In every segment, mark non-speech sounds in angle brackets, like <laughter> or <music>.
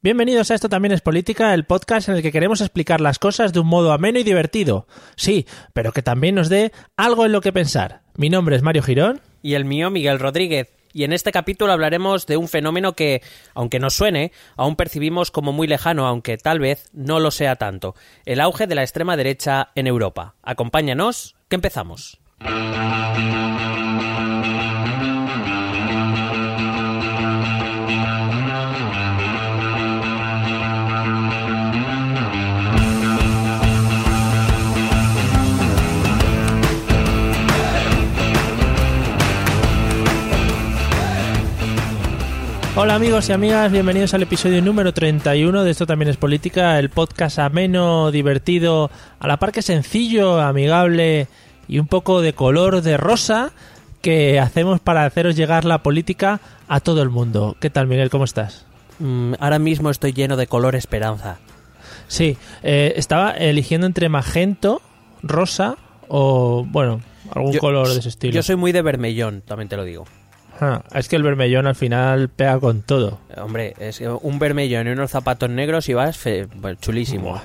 Bienvenidos a Esto también es política, el podcast en el que queremos explicar las cosas de un modo ameno y divertido. Sí, pero que también nos dé algo en lo que pensar. Mi nombre es Mario Girón. Y el mío, Miguel Rodríguez. Y en este capítulo hablaremos de un fenómeno que, aunque nos suene, aún percibimos como muy lejano, aunque tal vez no lo sea tanto. El auge de la extrema derecha en Europa. Acompáñanos, que empezamos. Hola amigos y amigas, bienvenidos al episodio número 31 de Esto también es política, el podcast ameno, divertido, a la par que sencillo, amigable y un poco de color de rosa que hacemos para haceros llegar la política a todo el mundo. ¿Qué tal Miguel? ¿Cómo estás? Mm, ahora mismo estoy lleno de color esperanza. Sí, eh, estaba eligiendo entre magento, rosa o, bueno, algún Yo- color de ese estilo. Yo soy muy de vermellón, también te lo digo. Ah, es que el vermellón al final pega con todo. Hombre, es que un vermellón y unos zapatos negros y vas fe- pues, chulísimo. Buah.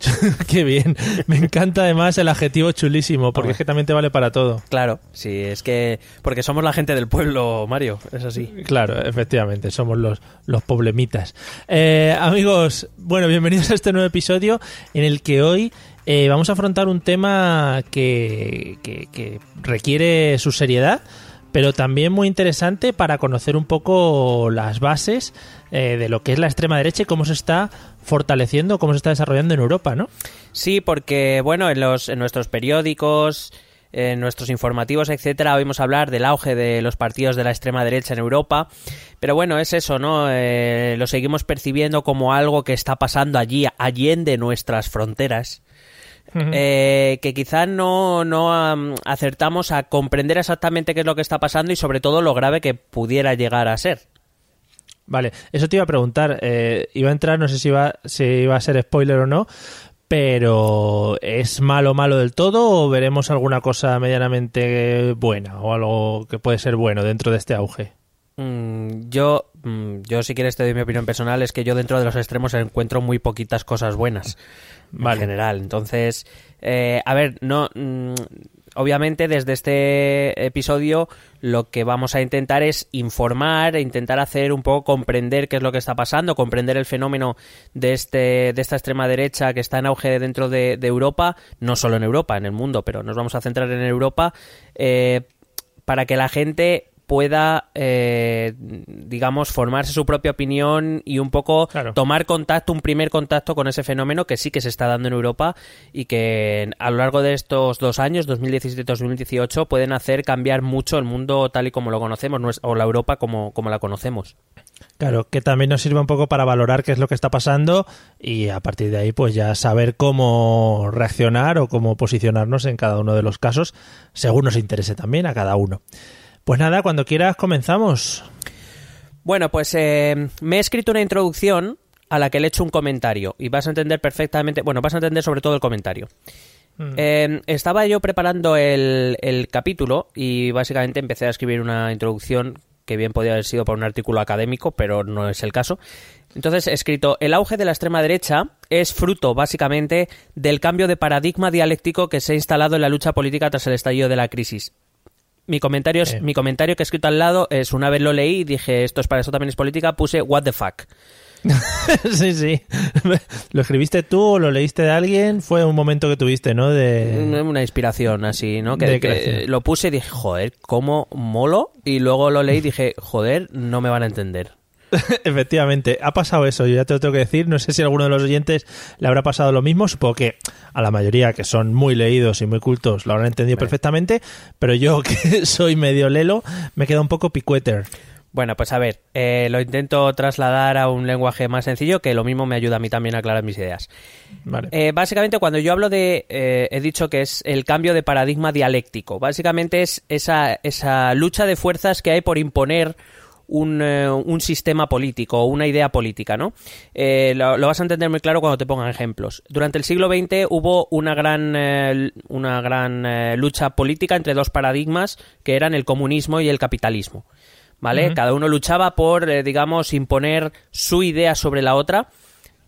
<laughs> Qué bien. Me encanta además el adjetivo chulísimo, porque es que también te vale para todo. Claro, sí, es que... Porque somos la gente del pueblo, Mario, es así. Claro, efectivamente, somos los, los problemitas. Eh, amigos, bueno, bienvenidos a este nuevo episodio en el que hoy eh, vamos a afrontar un tema que, que- que requiere su seriedad, pero también muy interesante para conocer un poco las bases eh, de lo que es la extrema derecha y cómo se está fortaleciendo, cómo se está desarrollando en Europa, ¿no? Sí, porque, bueno, en, los, en nuestros periódicos, en nuestros informativos, etcétera, oímos hablar del auge de los partidos de la extrema derecha en Europa. Pero bueno, es eso, ¿no? Eh, lo seguimos percibiendo como algo que está pasando allí, allende nuestras fronteras. Eh, que quizás no, no am, acertamos a comprender exactamente qué es lo que está pasando y sobre todo lo grave que pudiera llegar a ser. Vale, eso te iba a preguntar. eh, iba a entrar, no sé si iba, si iba a ser spoiler o no, pero ¿es malo, malo del todo o veremos alguna cosa medianamente buena o algo que puede ser bueno dentro de este auge? Mm, yo, mm, yo si quieres te doy mi opinión personal, es que yo dentro de los extremos encuentro muy poquitas cosas buenas. Vale. En general. Entonces, eh, a ver, no. mm, obviamente, desde este episodio, lo que vamos a intentar es informar, e intentar hacer un poco comprender qué es lo que está pasando, comprender el fenómeno de este, de esta extrema derecha que está en auge dentro de, de Europa, no solo en Europa, en el mundo, pero nos vamos a centrar en Europa, eh, para que la gente pueda, eh, digamos, formarse su propia opinión y un poco Claro. tomar contacto, un primer contacto con ese fenómeno que sí que se está dando en Europa y que a lo largo de estos dos años, 2017-2018, pueden hacer cambiar mucho el mundo tal y como lo conocemos, o la Europa como, como la conocemos. Claro, que también nos sirve un poco para valorar qué es lo que está pasando y a partir de ahí pues ya saber cómo reaccionar o cómo posicionarnos en cada uno de los casos según nos interese también a cada uno. Pues nada, cuando quieras comenzamos. Bueno, pues eh, me he escrito una introducción a la que le he hecho un comentario y vas a entender perfectamente, bueno, vas a entender sobre todo el comentario. Eh, estaba yo preparando el, el capítulo y básicamente empecé a escribir una introducción que bien podía haber sido para un artículo académico, pero no es el caso. Entonces he escrito, el auge de la extrema derecha es fruto básicamente del cambio de paradigma dialéctico que se ha instalado en la lucha política tras el estallido de la crisis. Mi comentario, es, Eh. mi comentario que he escrito al lado es, una vez lo leí y dije, esto es para eso también es política, puse, what the fuck. <laughs> sí, sí. ¿Lo escribiste tú o lo leíste de alguien? Fue un momento que tuviste, ¿no? De... Una inspiración así, ¿no? Que, de que lo puse y dije, joder, cómo molo. Y luego lo leí y dije, joder, no me van a entender. <laughs> Efectivamente, ha pasado eso, yo ya te lo tengo que decir, no sé si a alguno de los oyentes le habrá pasado lo mismo, supongo que a la mayoría que son muy leídos y muy cultos lo habrán entendido perfectamente, pero yo que <laughs> soy medio lelo me queda un poco picueter. Bueno, pues a ver, eh, lo intento trasladar a un lenguaje más sencillo que lo mismo me ayuda a mí también a aclarar mis ideas. Eh, básicamente, cuando yo hablo de, eh, he dicho que es el cambio de paradigma dialéctico, básicamente es esa, esa lucha de fuerzas que hay por imponer un, un, sistema político o una idea política, ¿no? lo, lo, vas a entender muy claro cuando te pongan ejemplos. Durante el siglo XX hubo una gran, una gran lucha política entre dos paradigmas que eran el comunismo y el capitalismo. ¿vale? Cada uno luchaba por, eh, digamos, imponer su idea sobre la otra.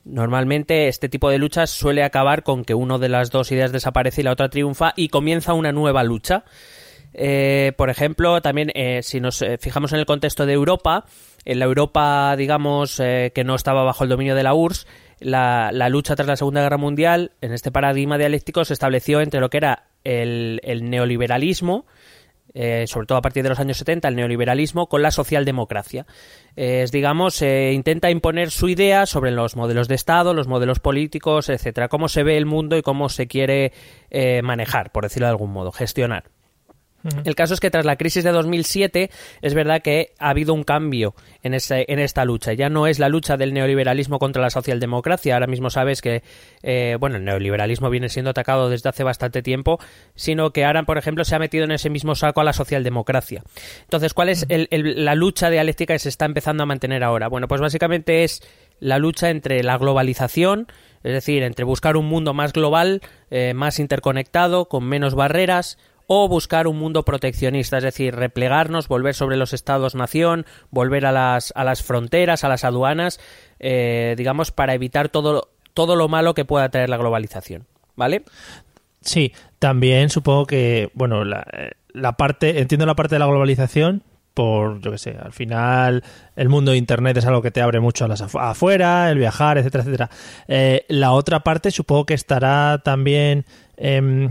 Normalmente este tipo de luchas suele acabar con que una de las dos ideas desaparece y la otra triunfa y comienza una nueva lucha. Eh, por ejemplo, también eh, si nos fijamos en el contexto de Europa, en la Europa, digamos, que no estaba bajo el dominio de la URSS, la, lucha tras la Segunda Guerra Mundial, en este paradigma dialéctico, se estableció entre lo que era el neoliberalismo, eh, sobre todo a partir de los años 70, el neoliberalismo con la socialdemocracia. es, digamos, intenta imponer su idea sobre los modelos de Estado, los modelos políticos, etcétera, cómo se ve el mundo y cómo se quiere eh, manejar, por decirlo de algún modo, gestionar. El caso es que tras la crisis de 2007 es verdad que ha habido un cambio en, ese, en esta lucha. Ya no es la lucha del neoliberalismo contra la socialdemocracia. Ahora mismo sabes que, eh, bueno, el neoliberalismo viene siendo atacado desde hace bastante tiempo, sino que ahora, por ejemplo, se ha metido en ese mismo saco a la socialdemocracia. Entonces, ¿cuál es la lucha dialéctica que se está empezando a mantener ahora? Bueno, pues básicamente es la lucha entre la globalización, es decir, entre buscar un mundo más global, eh, más interconectado, con menos barreras, o buscar un mundo proteccionista, es decir, replegarnos, volver sobre los estados-nación, volver a las, a las fronteras, a las aduanas, eh, digamos, para evitar todo, todo lo malo que pueda traer la globalización. ¿Vale? Sí, también supongo que, bueno, la, la parte, entiendo la parte de la globalización, por, yo qué sé, al final el mundo de Internet es algo que te abre mucho a las afuera, el viajar, etcétera, etcétera. Eh, la otra parte supongo que estará también eh,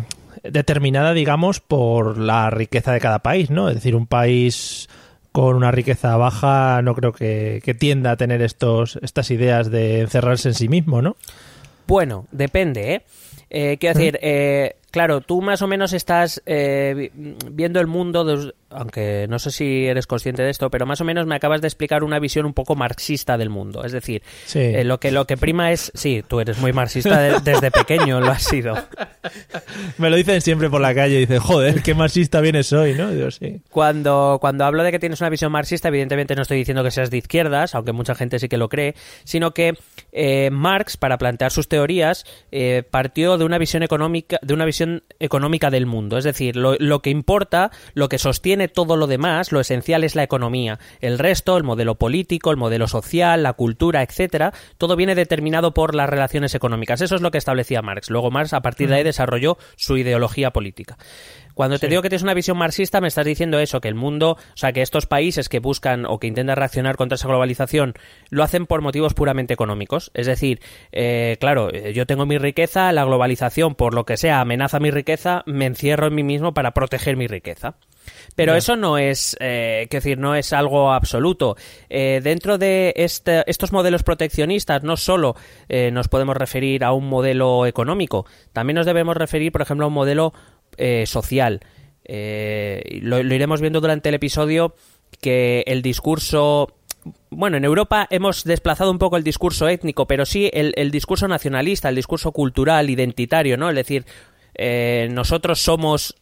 determinada, digamos, por la riqueza de cada país, ¿no? Es decir, un país con una riqueza baja no creo que, tienda a tener estos, estas ideas de encerrarse en sí mismo, ¿no? Bueno, depende, ¿eh? eh quiero decir, eh, claro, tú más o menos estás eh, viendo el mundo aunque no sé si eres consciente de esto, pero más o menos me acabas de explicar una visión un poco marxista del mundo. Es decir, eh, lo, que, lo que prima es, sí, tú eres muy marxista desde pequeño, lo has sido. <laughs> Me lo dicen siempre por la calle, dicen, joder, qué marxista vienes hoy, ¿no? sí. Cuando, cuando hablo de que tienes una visión marxista, evidentemente no estoy diciendo que seas de izquierdas, aunque mucha gente sí que lo cree, sino que eh, Marx, para plantear sus teorías, eh, partió de una visión económica, de una visión económica del mundo. Es decir, lo, lo que importa, lo que sostiene todo lo demás, lo esencial es la economía. El resto, el modelo político, el modelo social, la cultura, etcétera, todo viene determinado por las relaciones económicas. Eso es lo que establecía Marx. Luego Marx a partir de ahí desarrolló su ideología política. Cuando te digo que tienes una visión marxista, me estás diciendo eso, que el mundo, o sea, que estos países que buscan o que intentan reaccionar contra esa globalización, lo hacen por motivos puramente económicos. Es decir, eh, claro, eh, yo tengo mi riqueza, la globalización, por lo que sea, amenaza mi riqueza, me encierro en mí mismo para proteger mi riqueza. Pero eso no es, eh, decir, no es algo absoluto. Eh, dentro de este, estos modelos proteccionistas, no solo eh, nos podemos referir a un modelo económico, también nos debemos referir, por ejemplo, a un modelo eh, social. Lo, iremos viendo durante el episodio que el discurso bueno, en Europa hemos desplazado un poco el discurso étnico, pero sí el, el discurso nacionalista, el discurso cultural, identitario, ¿no? Es decir, nosotros somos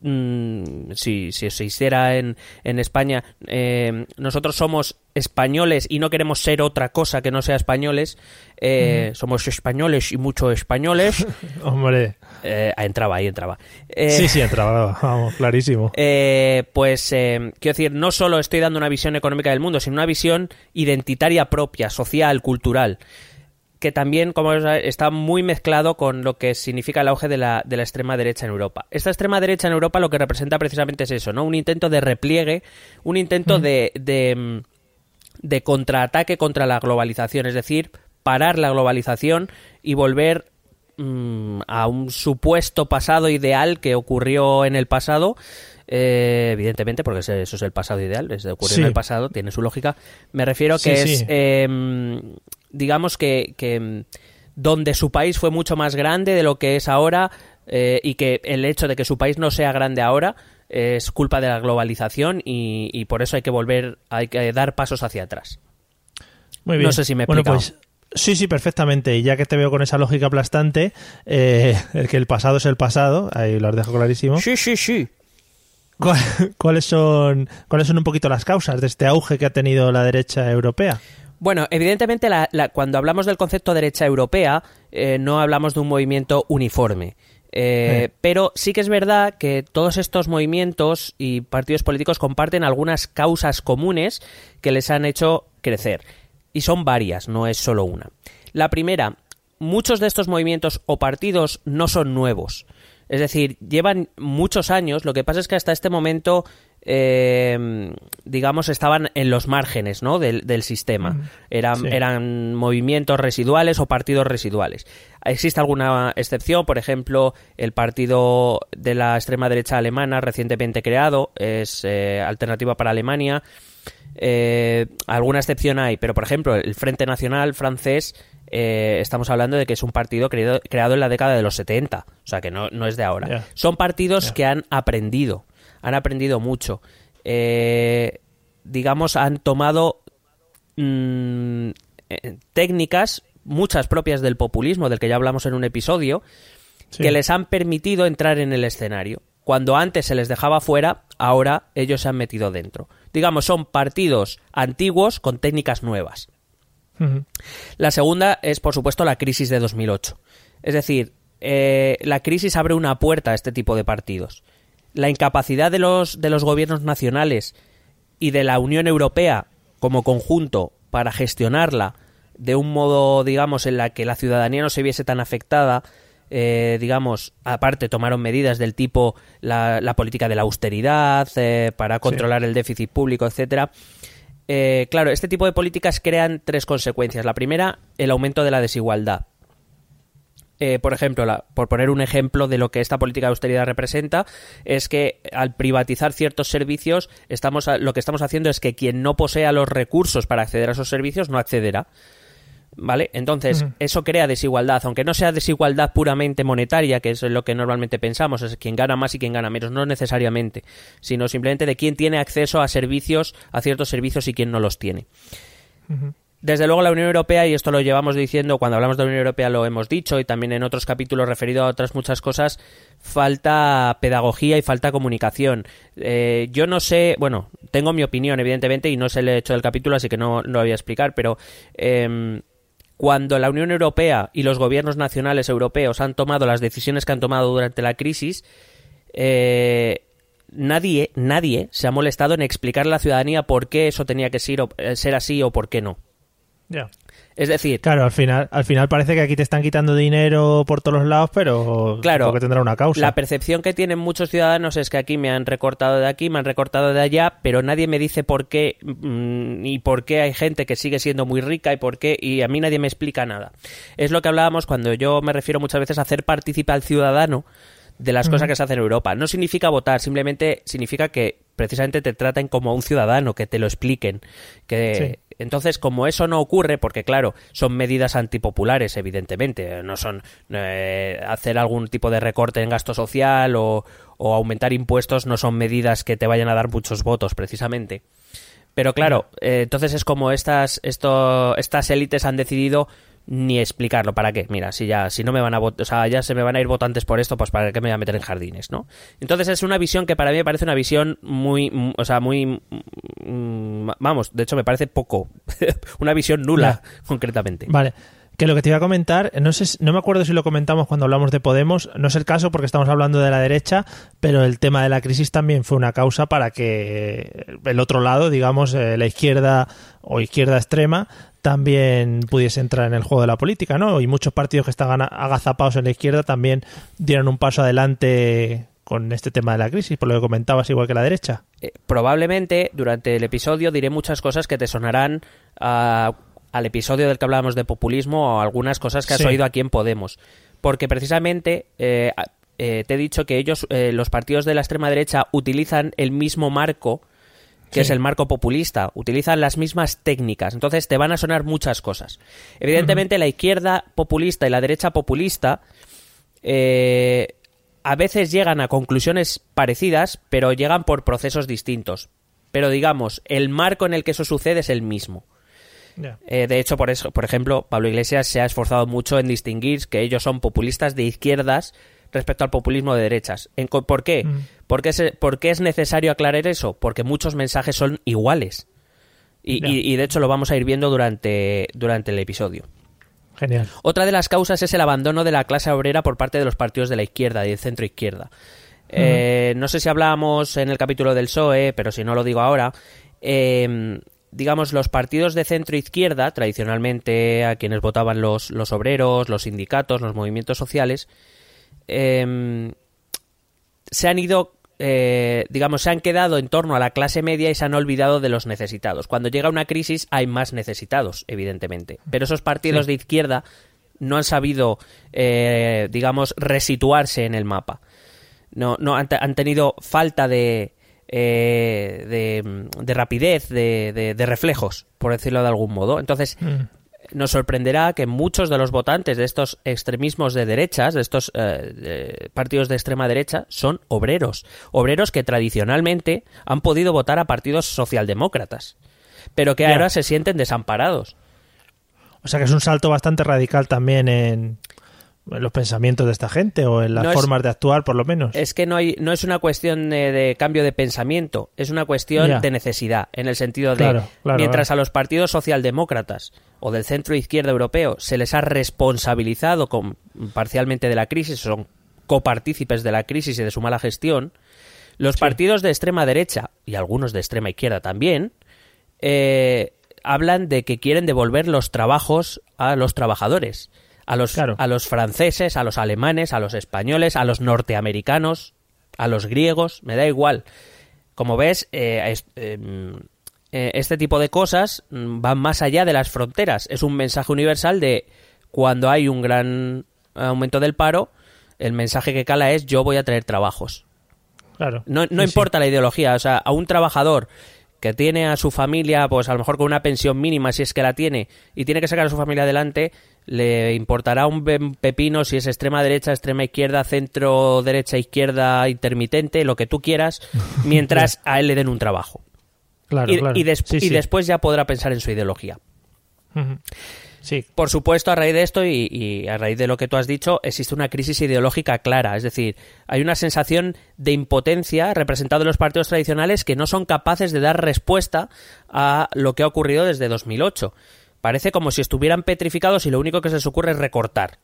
Mm, si, si, se hiciera en, en España, eh, nosotros somos españoles y no queremos ser otra cosa que no sea españoles, eh, somos españoles y mucho españoles. <laughs> Hombre. Eh, entraba, ahí entraba. sí, sí, entraba, vamos, clarísimo. <laughs> pues, quiero decir, no solo estoy dando una visión económica del mundo, sino una visión identitaria propia, social, cultural que también, como está muy mezclado con lo que significa el auge de la, de la extrema derecha en Europa. Esta extrema derecha en Europa lo que representa precisamente es eso, ¿no? Un intento de repliegue, un intento de, de, de contraataque contra la globalización, es decir, parar la globalización y volver mm, a un supuesto pasado ideal que ocurrió en el pasado. Eh, evidentemente, porque eso es el pasado ideal, es de ocurrir en el pasado, tiene su lógica. Me refiero a que es em, digamos que, que mm, donde su país fue mucho más grande de lo que es ahora eh, y que el hecho de que su país no sea grande ahora es culpa de la globalización y, por eso hay que volver, hay que dar pasos hacia atrás. Muy bien. No sé si me he bueno, pues Sí, sí, perfectamente. Y ya que te veo con esa lógica aplastante, eh, <laughs> el que el pasado es el pasado, ahí lo dejo clarísimo. Sí, sí, sí. <laughs> ¿Cuáles son, ¿Cuáles son un poquito las causas de este auge que ha tenido la derecha europea? Bueno, evidentemente cuando hablamos del concepto derecha europea eh, no hablamos de un movimiento uniforme. Eh, pero sí que es verdad que todos estos movimientos y partidos políticos comparten algunas causas comunes que les han hecho crecer. Y son varias, no es solo una. La primera, muchos de estos movimientos o partidos no son nuevos. Es decir, llevan muchos años, lo que pasa es que hasta este momento, eh, digamos, estaban en los márgenes ¿no? del, sistema. Eran, eran movimientos residuales o partidos residuales. Existe alguna excepción, por ejemplo, el partido de la extrema derecha alemana recientemente creado, es eh, Alternativa para Alemania. Eh, alguna excepción hay, pero por ejemplo, el Frente Nacional francés eh, estamos hablando de que es un partido creado, en la década de los 70, o sea que no, es de ahora. Son partidos que han aprendido, han aprendido mucho. Eh, digamos, han tomado mm, eh, técnicas, muchas propias del populismo, del que ya hablamos en un episodio, que les han permitido entrar en el escenario. Cuando antes se les dejaba fuera, ahora ellos se han metido dentro. Digamos, son partidos antiguos con técnicas nuevas. La segunda es, por supuesto, la crisis de 2008. Es decir, eh, la crisis abre una puerta a este tipo de partidos. La incapacidad de los, de los gobiernos nacionales y de la Unión Europea como conjunto para gestionarla de un modo, digamos, en la que la ciudadanía no se viese tan afectada, eh, digamos, aparte tomaron medidas del tipo la, política de la austeridad eh, para controlar el déficit público, etcétera. Eh, claro, este tipo de políticas crean tres consecuencias. La primera, el aumento de la desigualdad. Eh, por ejemplo, por poner un ejemplo de lo que esta política de austeridad representa, es que al privatizar ciertos servicios, estamos, lo que estamos haciendo es que quien no posea los recursos para acceder a esos servicios no accederá. ¿Vale? Entonces, eso crea desigualdad, aunque no sea desigualdad puramente monetaria, que es lo que normalmente pensamos, es quien gana más y quien gana menos, no necesariamente, sino simplemente de quién tiene acceso a servicios, a ciertos servicios y quién no los tiene. Desde luego la Unión Europea, y esto lo llevamos diciendo, cuando hablamos de la Unión Europea lo hemos dicho, y también en otros capítulos referido a otras muchas cosas, falta pedagogía y falta comunicación. Eh, yo no sé, bueno, tengo mi opinión, evidentemente, y no es el hecho del capítulo, así que no, lo voy a explicar, pero em, cuando la Unión Europea y los gobiernos nacionales europeos han tomado las decisiones que han tomado durante la crisis, eh, nadie, nadie se ha molestado en explicar a la ciudadanía por qué eso tenía que ser, eh, ser así o por qué no. Ya. Es decir, claro, al final, al final parece que aquí te están quitando dinero por todos los lados, pero claro, que tendrá una causa. La percepción que tienen muchos ciudadanos es que aquí me han recortado de aquí, me han recortado de allá, pero nadie me dice por qué mm, y por qué hay gente que sigue siendo muy rica y por qué y a mí nadie me explica nada. Es lo que hablábamos cuando yo me refiero muchas veces a hacer participar al ciudadano de las cosas que se hacen en Europa. No significa votar, simplemente significa que precisamente te traten como un ciudadano, que te lo expliquen, que entonces, como eso no ocurre, porque claro, son medidas antipopulares, evidentemente, no son eh, hacer algún tipo de recorte en gasto social o, aumentar impuestos, no son medidas que te vayan a dar muchos votos, precisamente. Pero claro, eh, entonces es como estas, esto, estas élites han decidido ni explicarlo. ¿Para qué? Mira, si ya, si no me van a o sea, ya se me van a ir votantes por esto, pues para qué me voy a meter en jardines, ¿no? Entonces es una visión que para mí me parece una visión muy, o sea, muy, vamos, de hecho me parece poco, <laughs> una visión nula, concretamente. Vale. Que lo que te iba a comentar, no sé, no me acuerdo si lo comentamos cuando hablamos de Podemos, no es el caso porque estamos hablando de la derecha, pero el tema de la crisis también fue una causa para que el otro lado, digamos, eh, la izquierda o izquierda extrema, también pudiese entrar en el juego de la política, ¿no? Y muchos partidos que estaban agazapados en la izquierda también dieron un paso adelante con este tema de la crisis, por lo que comentabas, igual que la derecha. Eh, probablemente durante el episodio diré muchas cosas que te sonarán a al episodio del que hablábamos de populismo o algunas cosas que has oído aquí en Podemos. Porque precisamente eh, eh, te he dicho que ellos, eh, los partidos de la extrema derecha, utilizan el mismo marco que es el marco populista, utilizan las mismas técnicas, entonces te van a sonar muchas cosas. Evidentemente la izquierda populista y la derecha populista a veces llegan a conclusiones parecidas, pero llegan por procesos distintos. Pero digamos, el marco en el que eso sucede es el mismo. Eh, de hecho, por eso, por ejemplo, Pablo Iglesias se ha esforzado mucho en distinguir que ellos son populistas de izquierdas respecto al populismo de derechas. ¿Por qué? Mm. ¿Por, qué es, necesario aclarar eso? Porque muchos mensajes son iguales. Y, de hecho lo vamos a ir viendo durante, durante el episodio. Genial. Otra de las causas es el abandono de la clase obrera por parte de los partidos de la izquierda y del centro izquierda. Eh, no sé si hablábamos en el capítulo del PSOE, pero si no lo digo ahora. Eh, digamos, los partidos de centro izquierda, tradicionalmente a quienes votaban los, los obreros, los sindicatos, los movimientos sociales, em, se han ido, eh, digamos, se han quedado en torno a la clase media y se han olvidado de los necesitados. Cuando llega una crisis hay más necesitados, evidentemente. Pero esos partidos de izquierda no han sabido, eh, digamos, resituarse en el mapa. No, no han tenido falta de, eh, de, rapidez, de, reflejos, por decirlo de algún modo. Entonces, mm. nos sorprenderá que muchos de los votantes de estos extremismos de derechas, de estos eh, partidos de extrema derecha, son obreros. Obreros que tradicionalmente han podido votar a partidos socialdemócratas, pero que ahora se sienten desamparados. O sea que es un salto bastante radical también en, en los pensamientos de esta gente o en las formas de actuar, por lo menos. Es que no, hay, no es una cuestión de, cambio de pensamiento, es una cuestión de necesidad, en el sentido de, mientras a los partidos socialdemócratas o del centro izquierda europeo se les ha responsabilizado con, parcialmente de la crisis, son copartícipes de la crisis y de su mala gestión, los partidos de extrema derecha y algunos de extrema izquierda también, eh, hablan de que quieren devolver los trabajos a los trabajadores a los, a los franceses, a los alemanes, a los españoles, a los norteamericanos, a los griegos, me da igual. Como ves, eh, em, eh, este tipo de cosas mm, van más allá de las fronteras. Es un mensaje universal de cuando hay un gran aumento del paro, el mensaje que cala es yo voy a traer trabajos. Claro. No, no importa la ideología, o sea, a un trabajador que tiene a su familia, pues a lo mejor con una pensión mínima, si es que la tiene, y tiene que sacar a su familia adelante, le importará un pepino si es extrema derecha, extrema izquierda, centro derecha, izquierda, intermitente, lo que tú quieras, <laughs> mientras a él le den un trabajo. Claro, y, claro. y, después ya podrá pensar en su ideología. Sí. Por supuesto, a raíz de esto y, a raíz de lo que tú has dicho, existe una crisis ideológica clara. Es decir, hay una sensación de impotencia representada en los partidos tradicionales que no son capaces de dar respuesta a lo que ha ocurrido desde 2008. Parece como si estuvieran petrificados y lo único que se les ocurre es recortar.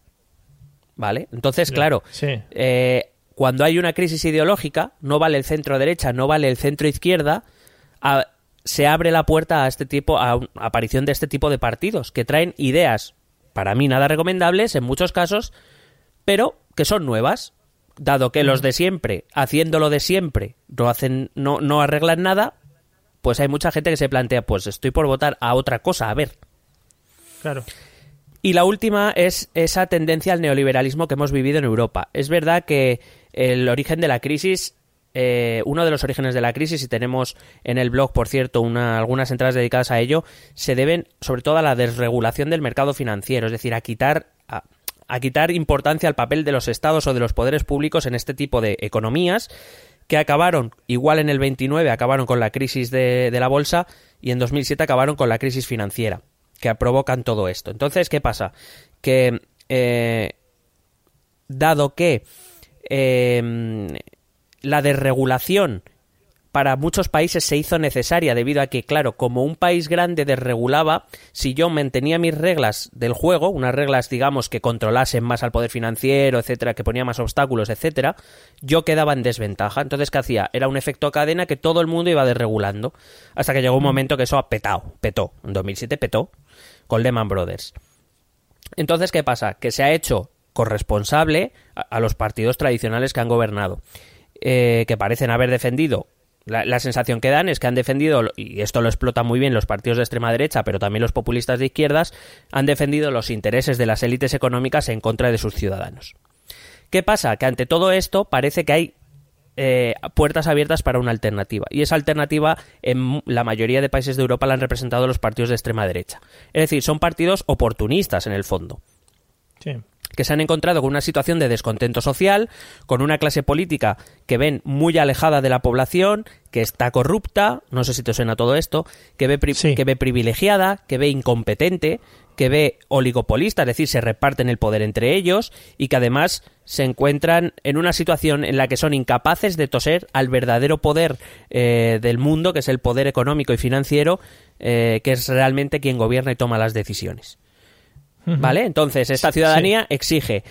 ¿Vale? Entonces, claro, eh, cuando hay una crisis ideológica, no vale el centro derecha, no vale el centro izquierda, se abre la puerta a este tipo, a, aparición de este tipo de partidos que traen ideas, para mí nada recomendables en muchos casos, pero que son nuevas, dado que los de siempre, haciéndolo de siempre, no hacen, no, no arreglan nada, pues hay mucha gente que se plantea, pues estoy por votar a otra cosa, a ver. Claro. Y la última es esa tendencia al neoliberalismo que hemos vivido en Europa. Es verdad que el origen de la crisis, eh, uno de los orígenes de la crisis, y tenemos en el blog, por cierto, una, algunas entradas dedicadas a ello, se deben sobre todo a la desregulación del mercado financiero, es decir, a quitar, a, quitar importancia al papel de los estados o de los poderes públicos en este tipo de economías que acabaron, igual en el 29 acabaron con la crisis de, la bolsa y en 2007 acabaron con la crisis financiera que provocan todo esto. Entonces, ¿qué pasa? Que eh, dado que em, la desregulación para muchos países se hizo necesaria debido a que, claro, como un país grande desregulaba, si yo mantenía mis reglas del juego, unas reglas, digamos, que controlasen más al poder financiero, etcétera, que ponía más obstáculos, etcétera, yo quedaba en desventaja. Entonces, ¿qué hacía? Era un efecto cadena que todo el mundo iba desregulando. Hasta que llegó un momento que eso ha petado, petó. En 2007 petó con Lehman Brothers. Entonces, ¿qué pasa? Que se ha hecho corresponsable a, los partidos tradicionales que han gobernado, eh, que parecen haber defendido la, sensación que dan es que han defendido, y esto lo explota muy bien los partidos de extrema derecha, pero también los populistas de izquierdas, han defendido los intereses de las élites económicas en contra de sus ciudadanos. ¿Qué pasa? Que ante todo esto parece que hay eh, puertas abiertas para una alternativa. Y esa alternativa en la mayoría de países de Europa la han representado los partidos de extrema derecha. Es decir, son partidos oportunistas en el fondo. Sí. Que se han encontrado con una situación de descontento social, con una clase política que ven muy alejada de la población, que está corrupta, no sé si te suena todo esto, que ve, que ve privilegiada, que ve incompetente, que ve oligopolista, es decir, se reparten el poder entre ellos y que además se encuentran en una situación en la que son incapaces de toser al verdadero poder eh, del mundo, que es el poder económico y financiero, eh, que es realmente quien gobierna y toma las decisiones. ¿Vale? Entonces, esta ciudadanía exige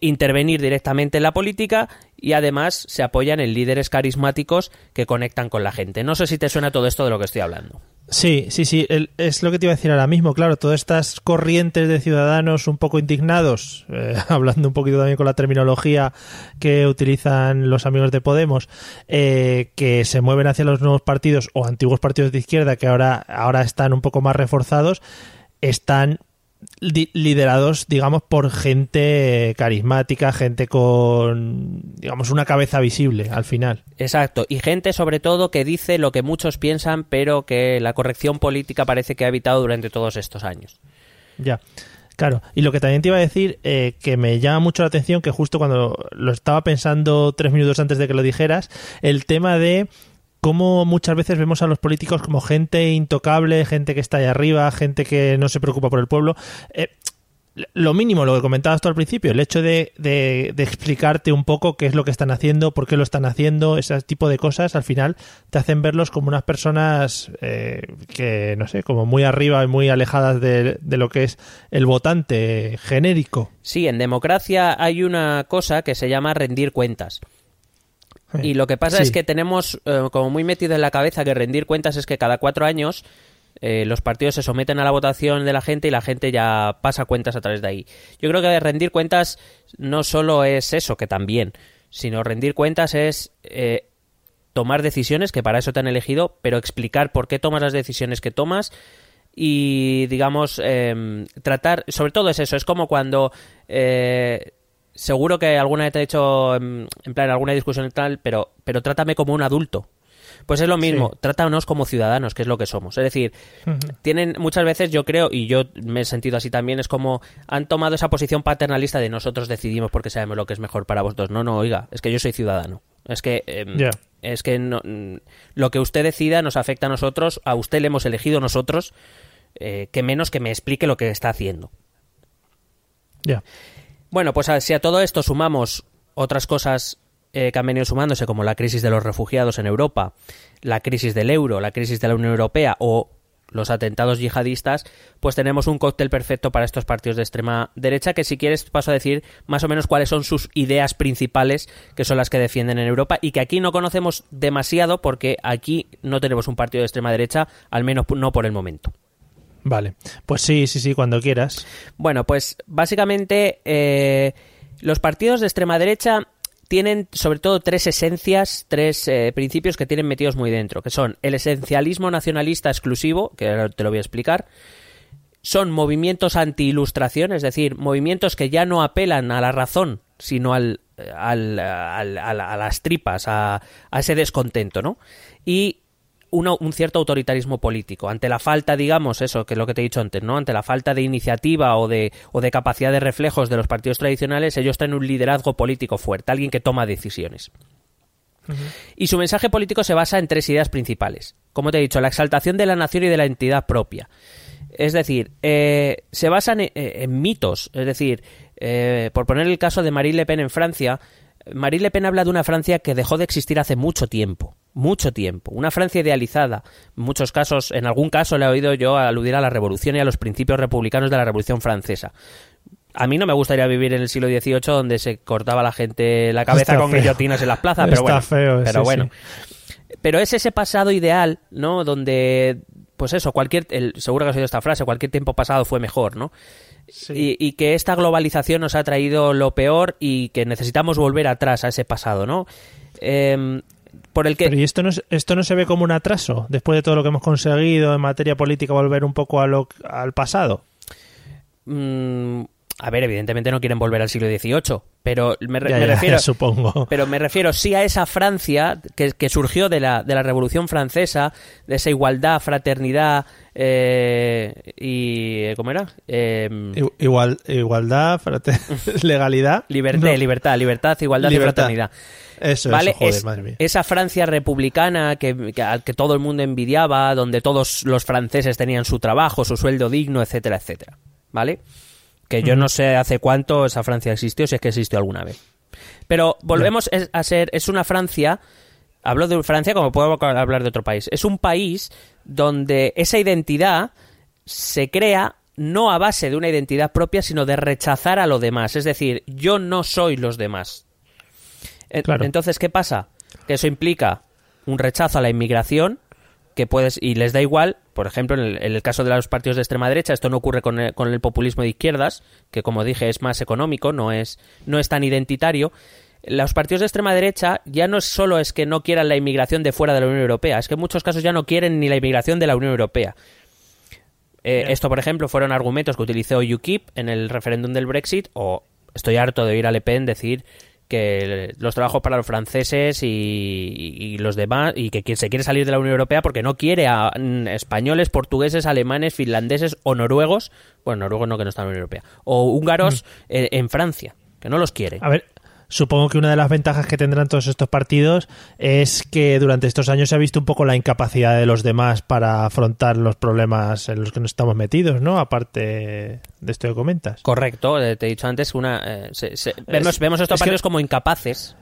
intervenir directamente en la política y además se apoyan en líderes carismáticos que conectan con la gente. No sé si te suena todo esto de lo que estoy hablando. Sí, sí, sí, es lo que te iba a decir ahora mismo, claro, todas estas corrientes de ciudadanos un poco indignados, eh, <laughs> hablando un poquito también con la terminología que utilizan los amigos de Podemos, eh, que se mueven hacia los nuevos partidos o antiguos partidos de izquierda que ahora, ahora están un poco más reforzados, están liderados, digamos, por gente carismática, gente con, digamos, una cabeza visible al final. Exacto, y gente sobre todo que dice lo que muchos piensan, pero que la corrección política parece que ha evitado durante todos estos años. Ya. Claro, y lo que también te iba a decir, eh, que me llama mucho la atención, que justo cuando lo estaba pensando tres minutos antes de que lo dijeras, el tema de cómo muchas veces vemos a los políticos como gente intocable, gente que está ahí arriba, gente que no se preocupa por el pueblo. Eh, lo mínimo, lo que comentabas tú al principio, el hecho de, de, explicarte un poco qué es lo que están haciendo, por qué lo están haciendo, ese tipo de cosas, al final te hacen verlos como unas personas eh, que, no sé, como muy arriba y muy alejadas de, de, lo que es el votante genérico. Sí, en democracia hay una cosa que se llama rendir cuentas. Y lo que pasa es que tenemos eh, como muy metido en la cabeza que rendir cuentas es que cada cuatro años eh, los partidos se someten a la votación de la gente y la gente ya pasa cuentas a través de ahí. Yo creo que rendir cuentas no solo es eso, que también, sino rendir cuentas es eh, tomar decisiones, que para eso te han elegido, pero explicar por qué tomas las decisiones que tomas y, digamos, em, tratar, sobre todo es eso, es como cuando seguro que alguna vez te he dicho en, plan alguna discusión y tal, pero, pero trátame como un adulto. Pues es lo mismo, trátanos como ciudadanos, que es lo que somos. Es decir, tienen muchas veces, yo creo, y yo me he sentido así también, es como han tomado esa posición paternalista de nosotros decidimos porque sabemos lo que es mejor para vosotros. No, no, oiga, es que yo soy ciudadano. Es que, em, es que no, lo que usted decida nos afecta a nosotros, a usted le hemos elegido nosotros, eh, que menos que me explique lo que está haciendo. Ya. Bueno, pues si a todo esto sumamos otras cosas eh, que han venido sumándose, como la crisis de los refugiados en Europa, la crisis del euro, la crisis de la Unión Europea o los atentados yihadistas, pues tenemos un cóctel perfecto para estos partidos de extrema derecha que si quieres paso a decir más o menos cuáles son sus ideas principales que son las que defienden en Europa y que aquí no conocemos demasiado porque aquí no tenemos un partido de extrema derecha, al menos no por el momento. Vale, pues sí, sí, sí, cuando quieras. Bueno, pues básicamente eh, los partidos de extrema derecha tienen sobre todo tres esencias, tres eh, principios que tienen metidos muy dentro, que son el esencialismo nacionalista exclusivo, que ahora te lo voy a explicar, son movimientos anti-ilustración, es decir, movimientos que ya no apelan a la razón, sino al, al, al, a las tripas, a, a ese descontento, ¿no? Y un cierto autoritarismo político. Ante la falta, digamos, eso, que es lo que te he dicho antes, ¿no? Ante la falta de iniciativa o de, o de capacidad de reflejos de los partidos tradicionales, ellos tienen un liderazgo político fuerte, alguien que toma decisiones. Y su mensaje político se basa en tres ideas principales. Como te he dicho, la exaltación de la nación y de la entidad propia. Es decir, eh, se basan en, mitos. Es decir, eh, por poner el caso de Marine Le Pen en Francia, Marine Le Pen habla de una Francia que dejó de existir hace mucho tiempo, mucho tiempo. Una Francia idealizada. En muchos casos, en algún caso le he oído yo aludir a la revolución y a los principios republicanos de la Revolución Francesa. A mí no me gustaría vivir en el siglo XVIII donde se cortaba la gente la cabeza con guillotinas en las plazas, pero bueno. pero bueno. Pero es ese pasado ideal, ¿no? Donde, pues eso, cualquier, el, seguro que has oído esta frase, cualquier tiempo pasado fue mejor, ¿no? Y, que esta globalización nos ha traído lo peor y que necesitamos volver atrás a ese pasado, ¿no? Em, por el que... Pero ¿y esto no, esto no se ve como un atraso? Después de todo lo que hemos conseguido en materia política, volver un poco a lo, al pasado. Mm, a ver, evidentemente no quieren volver al siglo XVIII, pero me, Ya, me ya, refiero supongo. pero me refiero sí a esa Francia que, que surgió de la, de la Revolución Francesa, de esa igualdad, fraternidad eh, y... ¿Cómo era? Eh, Igual, igualdad, frate- <laughs> legalidad. libertad, No, libertad, libertad, igualdad y fraternidad. Eso, ¿Vale? eso, joder, Es- madre mía. esa Francia republicana que, que, al que todo el mundo envidiaba, donde todos los franceses tenían su trabajo, su sueldo digno, etcétera, etcétera. ¿Vale? Que yo no sé hace cuánto esa Francia existió, si es que existió alguna vez. Pero volvemos a ser, es una Francia, hablo de Francia como puedo hablar de otro país, es un país donde esa identidad se crea no a base de una identidad propia, sino de rechazar a lo demás. Es decir, yo no soy los demás. Claro. Entonces, ¿qué pasa? Que eso implica un rechazo a la inmigración, que puedes, y les da igual, por ejemplo, en el, en el caso de los partidos de extrema derecha, esto no ocurre con el, con el populismo de izquierdas, que como dije es más económico, no es, no es tan identitario. Los partidos de extrema derecha ya no es solo es que no quieran la inmigración de fuera de la Unión Europea, es que en muchos casos ya no quieren ni la inmigración de la Unión Europea. Eh, Esto, por ejemplo, fueron argumentos que utilizó UKIP en el referéndum del Brexit, o estoy harto de oír a Le Pen decir que los trabajos para los franceses y, y los demás, y que se quiere salir de la Unión Europea porque no quiere a mm, españoles, portugueses, alemanes, finlandeses o noruegos, bueno, noruegos no que no están en la Unión Europea, o húngaros eh, en Francia, que no los quiere. A ver, supongo que una de las ventajas que tendrán todos estos partidos es que durante estos años se ha visto un poco la incapacidad de los demás para afrontar los problemas en los que nos estamos metidos, ¿no? Aparte de esto que comentas. Correcto, eh, te he dicho antes, una, eh, se- se- vemos, vemos estos es que- partidos como incapaces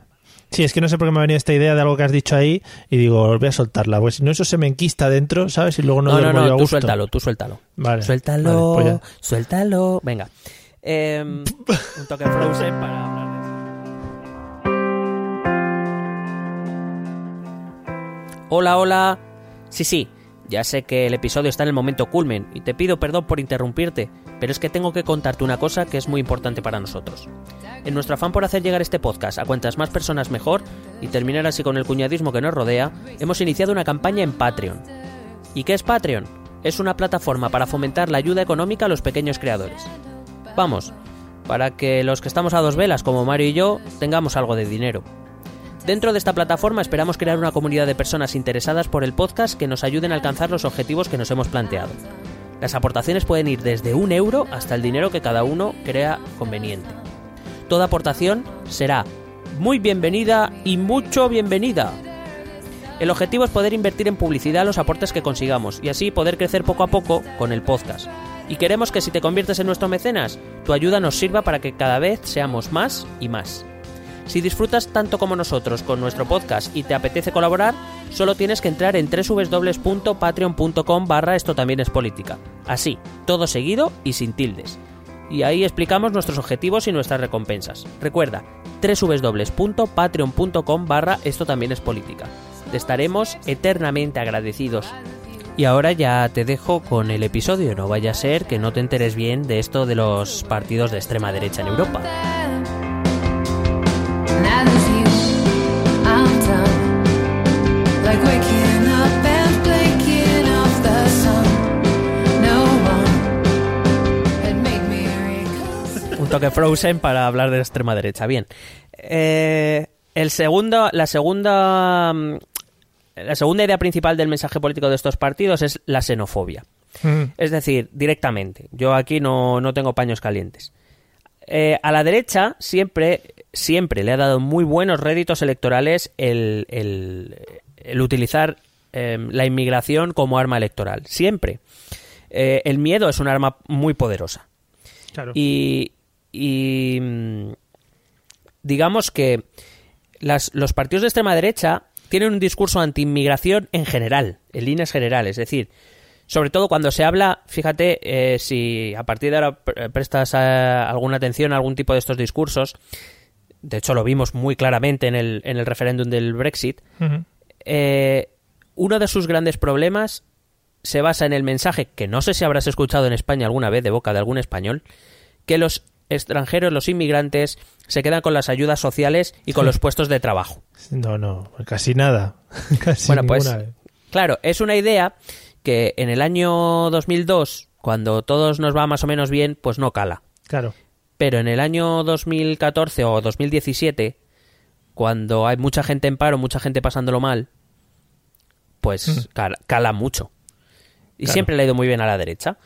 Sí, es que no sé por qué me ha venido esta idea de algo que has dicho ahí y digo, voy a soltarla, pues si no eso se me enquista dentro, ¿sabes? Y luego no No, no, duermo yo a no, tú gusto. suéltalo, tú suéltalo. Vale, Suéltalo, vale, pues suéltalo. Venga. Eh, <laughs> un toque Frozen para hablar de eso. Hola, hola. Sí, sí, ya sé que el episodio está en el momento culmen y te pido perdón por interrumpirte, pero es que tengo que contarte una cosa que es muy importante para nosotros. En nuestro afán por hacer llegar este podcast a cuantas más personas mejor y terminar así con el cuñadismo que nos rodea, hemos iniciado una campaña en Patreon. ¿Y qué es Patreon? Es una plataforma para fomentar la ayuda económica a los pequeños creadores. Vamos, para que los que estamos a dos velas, como Mario y yo, tengamos algo de dinero. Dentro de esta plataforma esperamos crear una comunidad de personas interesadas por el podcast que nos ayuden a alcanzar los objetivos que nos hemos planteado. Las aportaciones pueden ir desde un euro hasta el dinero que cada uno crea conveniente. Toda aportación será muy bienvenida y mucho bienvenida. El objetivo es poder invertir en publicidad los aportes que consigamos y así poder crecer poco a poco con el podcast. Y queremos que si te conviertes en nuestro mecenas, tu ayuda nos sirva para que cada vez seamos más y más. Si disfrutas tanto como nosotros con nuestro podcast y te apetece colaborar, solo tienes que entrar en www.patreon.com barra esto también es política. Así, todo seguido y sin tildes. Y ahí explicamos nuestros objetivos y nuestras recompensas. Recuerda, www.patreon.com barra esto también es política. Te estaremos eternamente agradecidos. Y ahora ya te dejo con el episodio, no vaya a ser que no te enteres bien de esto de los partidos de extrema derecha en Europa. Un toque Frozen para hablar de la extrema derecha. Bien. Eh, el segundo, la segunda, mm, la segunda idea principal del mensaje político de estos partidos es la xenofobia. Mm. Es decir, directamente. Yo aquí no, no tengo paños calientes. Eh, a la derecha siempre, siempre le ha dado muy buenos réditos electorales el, el- el utilizar eh, la inmigración como arma electoral. Siempre. Eh, el miedo es un arma muy poderosa. Claro. Y, y, mm, digamos que las- los partidos de extrema derecha tienen un discurso anti-inmigración en general, en líneas generales. Es decir, sobre todo cuando se habla, fíjate, eh, si a partir de ahora pre- prestas alguna atención a algún tipo de estos discursos, de hecho lo vimos muy claramente en el, en el referéndum del Brexit, eh, uno de sus grandes problemas se basa en el mensaje que no sé si habrás escuchado en España alguna vez de boca de algún español, que los extranjeros, los inmigrantes, se quedan con las ayudas sociales y con Sí. los puestos de trabajo. No, no, casi nada. <laughs> casi Bueno, pues, claro, es una idea que en el año 2002, cuando todos nos va más o menos bien, pues no cala. Claro. Pero en el año 2014 o 2017, cuando hay mucha gente en paro, mucha gente pasándolo mal, pues cala, cala mucho. Y Claro. siempre le ha ido muy bien a la derecha.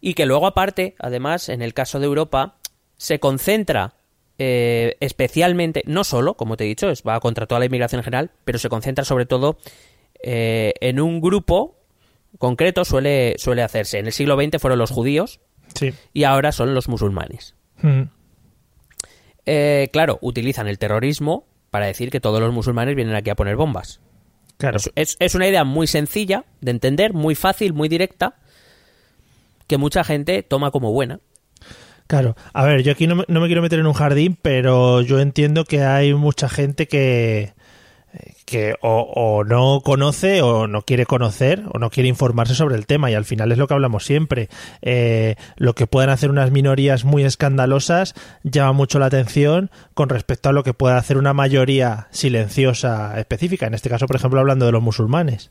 Y que luego, aparte, además, en el caso de Europa, se concentra eh, especialmente, no solo, como te he dicho, es, va contra toda la inmigración en general, pero se concentra sobre todo eh, en un grupo concreto, suele, suele hacerse. En el siglo XX fueron los judíos Sí. y ahora son los musulmanes. Mm. Eh, claro, utilizan el terrorismo para decir que todos los musulmanes vienen aquí a poner bombas. Claro. Es, es- es una idea muy sencilla de entender, muy fácil, muy directa, que mucha gente toma como buena. Claro, a ver, yo aquí no no me quiero meter en un jardín, pero yo entiendo que hay mucha gente que, que o, no conoce o no quiere conocer o no quiere informarse sobre el tema y al final es lo que hablamos siempre. Eh, lo que puedan hacer unas minorías muy escandalosas llama mucho la atención con respecto a lo que pueda hacer una mayoría silenciosa específica. En este caso, por ejemplo, hablando de los musulmanes.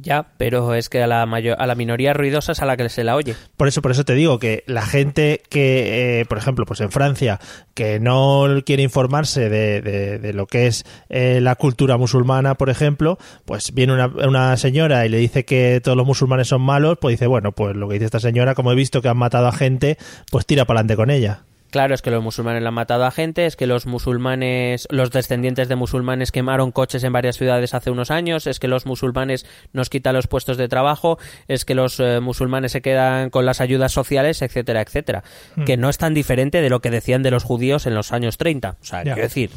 Ya, pero es que a la, mayor, a la minoría ruidosa es a la que se la oye. Por eso, por eso te digo que la gente que, eh, por ejemplo, pues en Francia, que no quiere informarse de, de- de lo que es eh, la cultura musulmana, por ejemplo, pues viene una, una señora y le dice que todos los musulmanes son malos, pues dice, bueno, pues lo que dice esta señora, como he visto que han matado a gente, pues tira para adelante con ella. Claro, es que los musulmanes le han matado a gente, es que los musulmanes, los descendientes de musulmanes quemaron coches en varias ciudades hace unos años, es que los musulmanes nos quitan los puestos de trabajo, es que los eh, musulmanes se quedan con las ayudas sociales, etcétera, etcétera. Que no es tan diferente de lo que decían de los judíos en los años 30. O sea, quiero decir,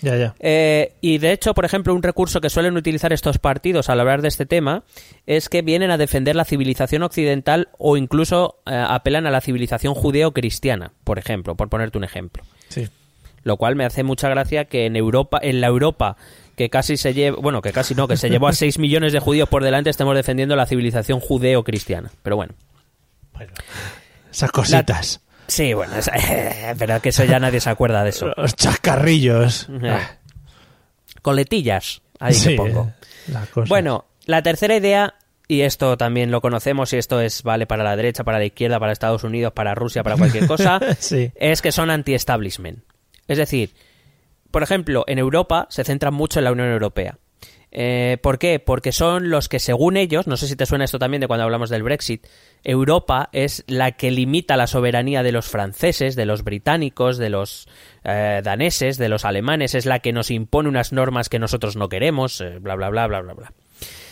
Ya, ya. Eh, y de hecho, por ejemplo, un recurso que suelen utilizar estos partidos al hablar de este tema es que vienen a defender la civilización occidental o incluso eh, apelan a la civilización judeo-cristiana, por ejemplo, por ponerte un ejemplo. Sí. Lo cual me hace mucha gracia que en Europa, en la Europa que casi se lleva, bueno, que casi no, que se llevó a <laughs> 6 millones de judíos por delante, estemos defendiendo la civilización judeo-cristiana. Pero bueno. Bueno, esas cositas. Sí, bueno, es- <laughs> pero que eso ya nadie se acuerda de eso. Los chascarrillos. Eh, Ah, Coletillas, ahí sí, que pongo. Bueno, la tercera idea, y esto también lo conocemos, y esto es vale para la derecha, para la izquierda, para Estados Unidos, para Rusia, para cualquier <laughs> cosa, Sí. es que son anti-establishment. Es decir, por ejemplo, en Europa se centran mucho en la Unión Europea. Eh, ¿Por qué? Porque son los que, según ellos, no sé si te suena esto también de cuando hablamos del Brexit, Europa es la que limita la soberanía de los franceses, de los británicos, de los eh, daneses, de los alemanes, es la que nos impone unas normas que nosotros no queremos, eh, bla, bla, bla, bla, bla, bla.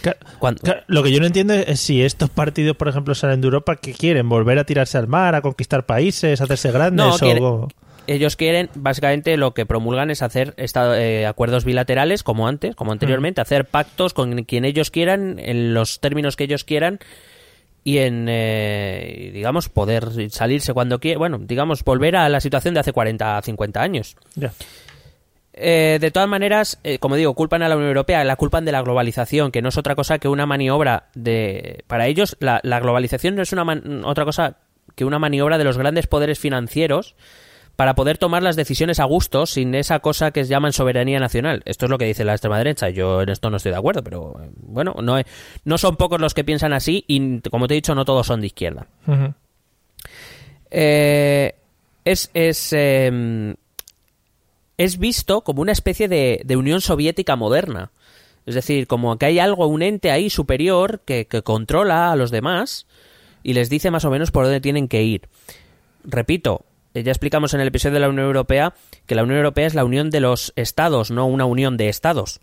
Claro, Cuando- claro, lo que yo no entiendo es si estos partidos, por ejemplo, salen de Europa, que quieren volver a tirarse al mar, a conquistar países, a hacerse grandes No, o quiere-? Ellos quieren, básicamente, lo que promulgan es hacer esta- eh, acuerdos bilaterales, como antes, como anteriormente, hacer pactos con quien ellos quieran, en los términos que ellos quieran, y en, eh, digamos, poder salirse cuando quieran. Bueno, digamos, volver a la situación de hace 40, 50 años. Eh, de todas maneras, eh, como digo, culpan a la Unión Europea, la culpan de la globalización, que no es otra cosa que una maniobra de... Para ellos, la, la globalización no es una man- otra cosa que una maniobra de los grandes poderes financieros para poder tomar las decisiones a gusto sin esa cosa que llaman soberanía nacional. Esto es lo que dice la extrema derecha. Yo en esto no estoy de acuerdo, pero eh, bueno, no, he- no son pocos los que piensan así y, como te he dicho, no todos son de izquierda. Eh, es, es, eh, es visto como una especie de, de Unión Soviética moderna. Es decir, como que hay algo, un ente ahí superior que, que controla a los demás y les dice más o menos por dónde tienen que ir. Repito, ya explicamos en el episodio de la Unión Europea que la Unión Europea es la unión de los estados, no una unión de estados.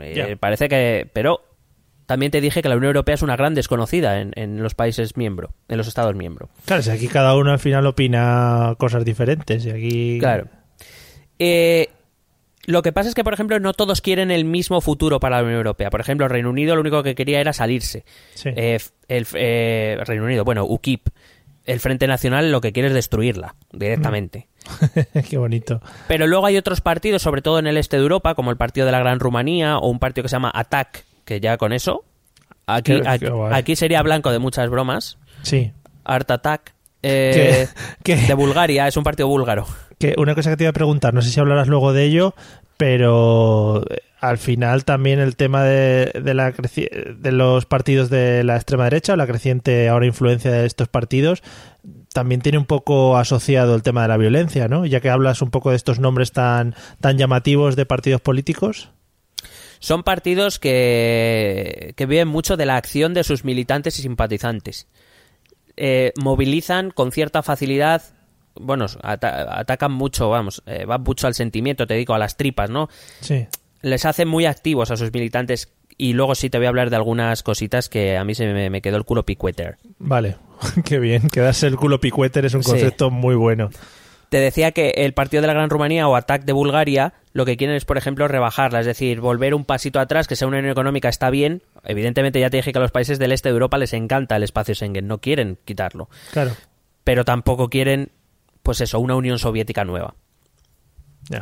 Eh. Parece que... Pero también te dije que la Unión Europea es una gran desconocida en, en los países miembros, en los estados miembros. Claro, si aquí cada uno al final opina cosas diferentes y aquí... Claro. Eh, lo que pasa es que, por ejemplo, no todos quieren el mismo futuro para la Unión Europea. Por ejemplo, el Reino Unido lo único que quería era salirse. Sí. Eh, el eh, Reino Unido, bueno, UKIP. El Frente Nacional lo que quiere es destruirla directamente. <laughs> Qué bonito. Pero luego hay otros partidos, sobre todo en el este de Europa, como el Partido de la Gran Rumanía o un partido que se llama ATAC, que ya con eso, aquí, sería blanco de muchas bromas. Sí. Art Attack. eh, ¿Qué- qué? De Bulgaria, es un partido búlgaro. Que una cosa que te iba a preguntar, no sé si hablarás luego de ello, pero al final también el tema de, de la creci- de los partidos de la extrema derecha o la creciente ahora influencia de estos partidos también tiene un poco asociado el tema de la violencia, ¿no? Ya que hablas un poco de estos nombres tan, tan llamativos de partidos políticos. Son partidos que, que viven mucho de la acción de sus militantes y simpatizantes. Eh, movilizan con cierta facilidad, bueno, ata- atacan mucho, vamos, eh, van mucho al sentimiento, te digo, a las tripas, ¿no? Sí. Les hacen muy activos a sus militantes y luego sí te voy a hablar de algunas cositas que a mí se me, me quedó el culo picueter. Vale, <laughs> qué bien. Quedarse el culo picueter es un Sí. concepto muy bueno. Te decía que el partido de la Gran Rumanía o ATAC de Bulgaria lo que quieren es, por ejemplo, rebajarla, es decir, volver un pasito atrás, que sea una unión económica está bien. Evidentemente ya te dije que a los países del este de Europa les encanta el espacio Schengen, no quieren quitarlo, Claro. pero tampoco quieren, pues eso, una Unión Soviética nueva.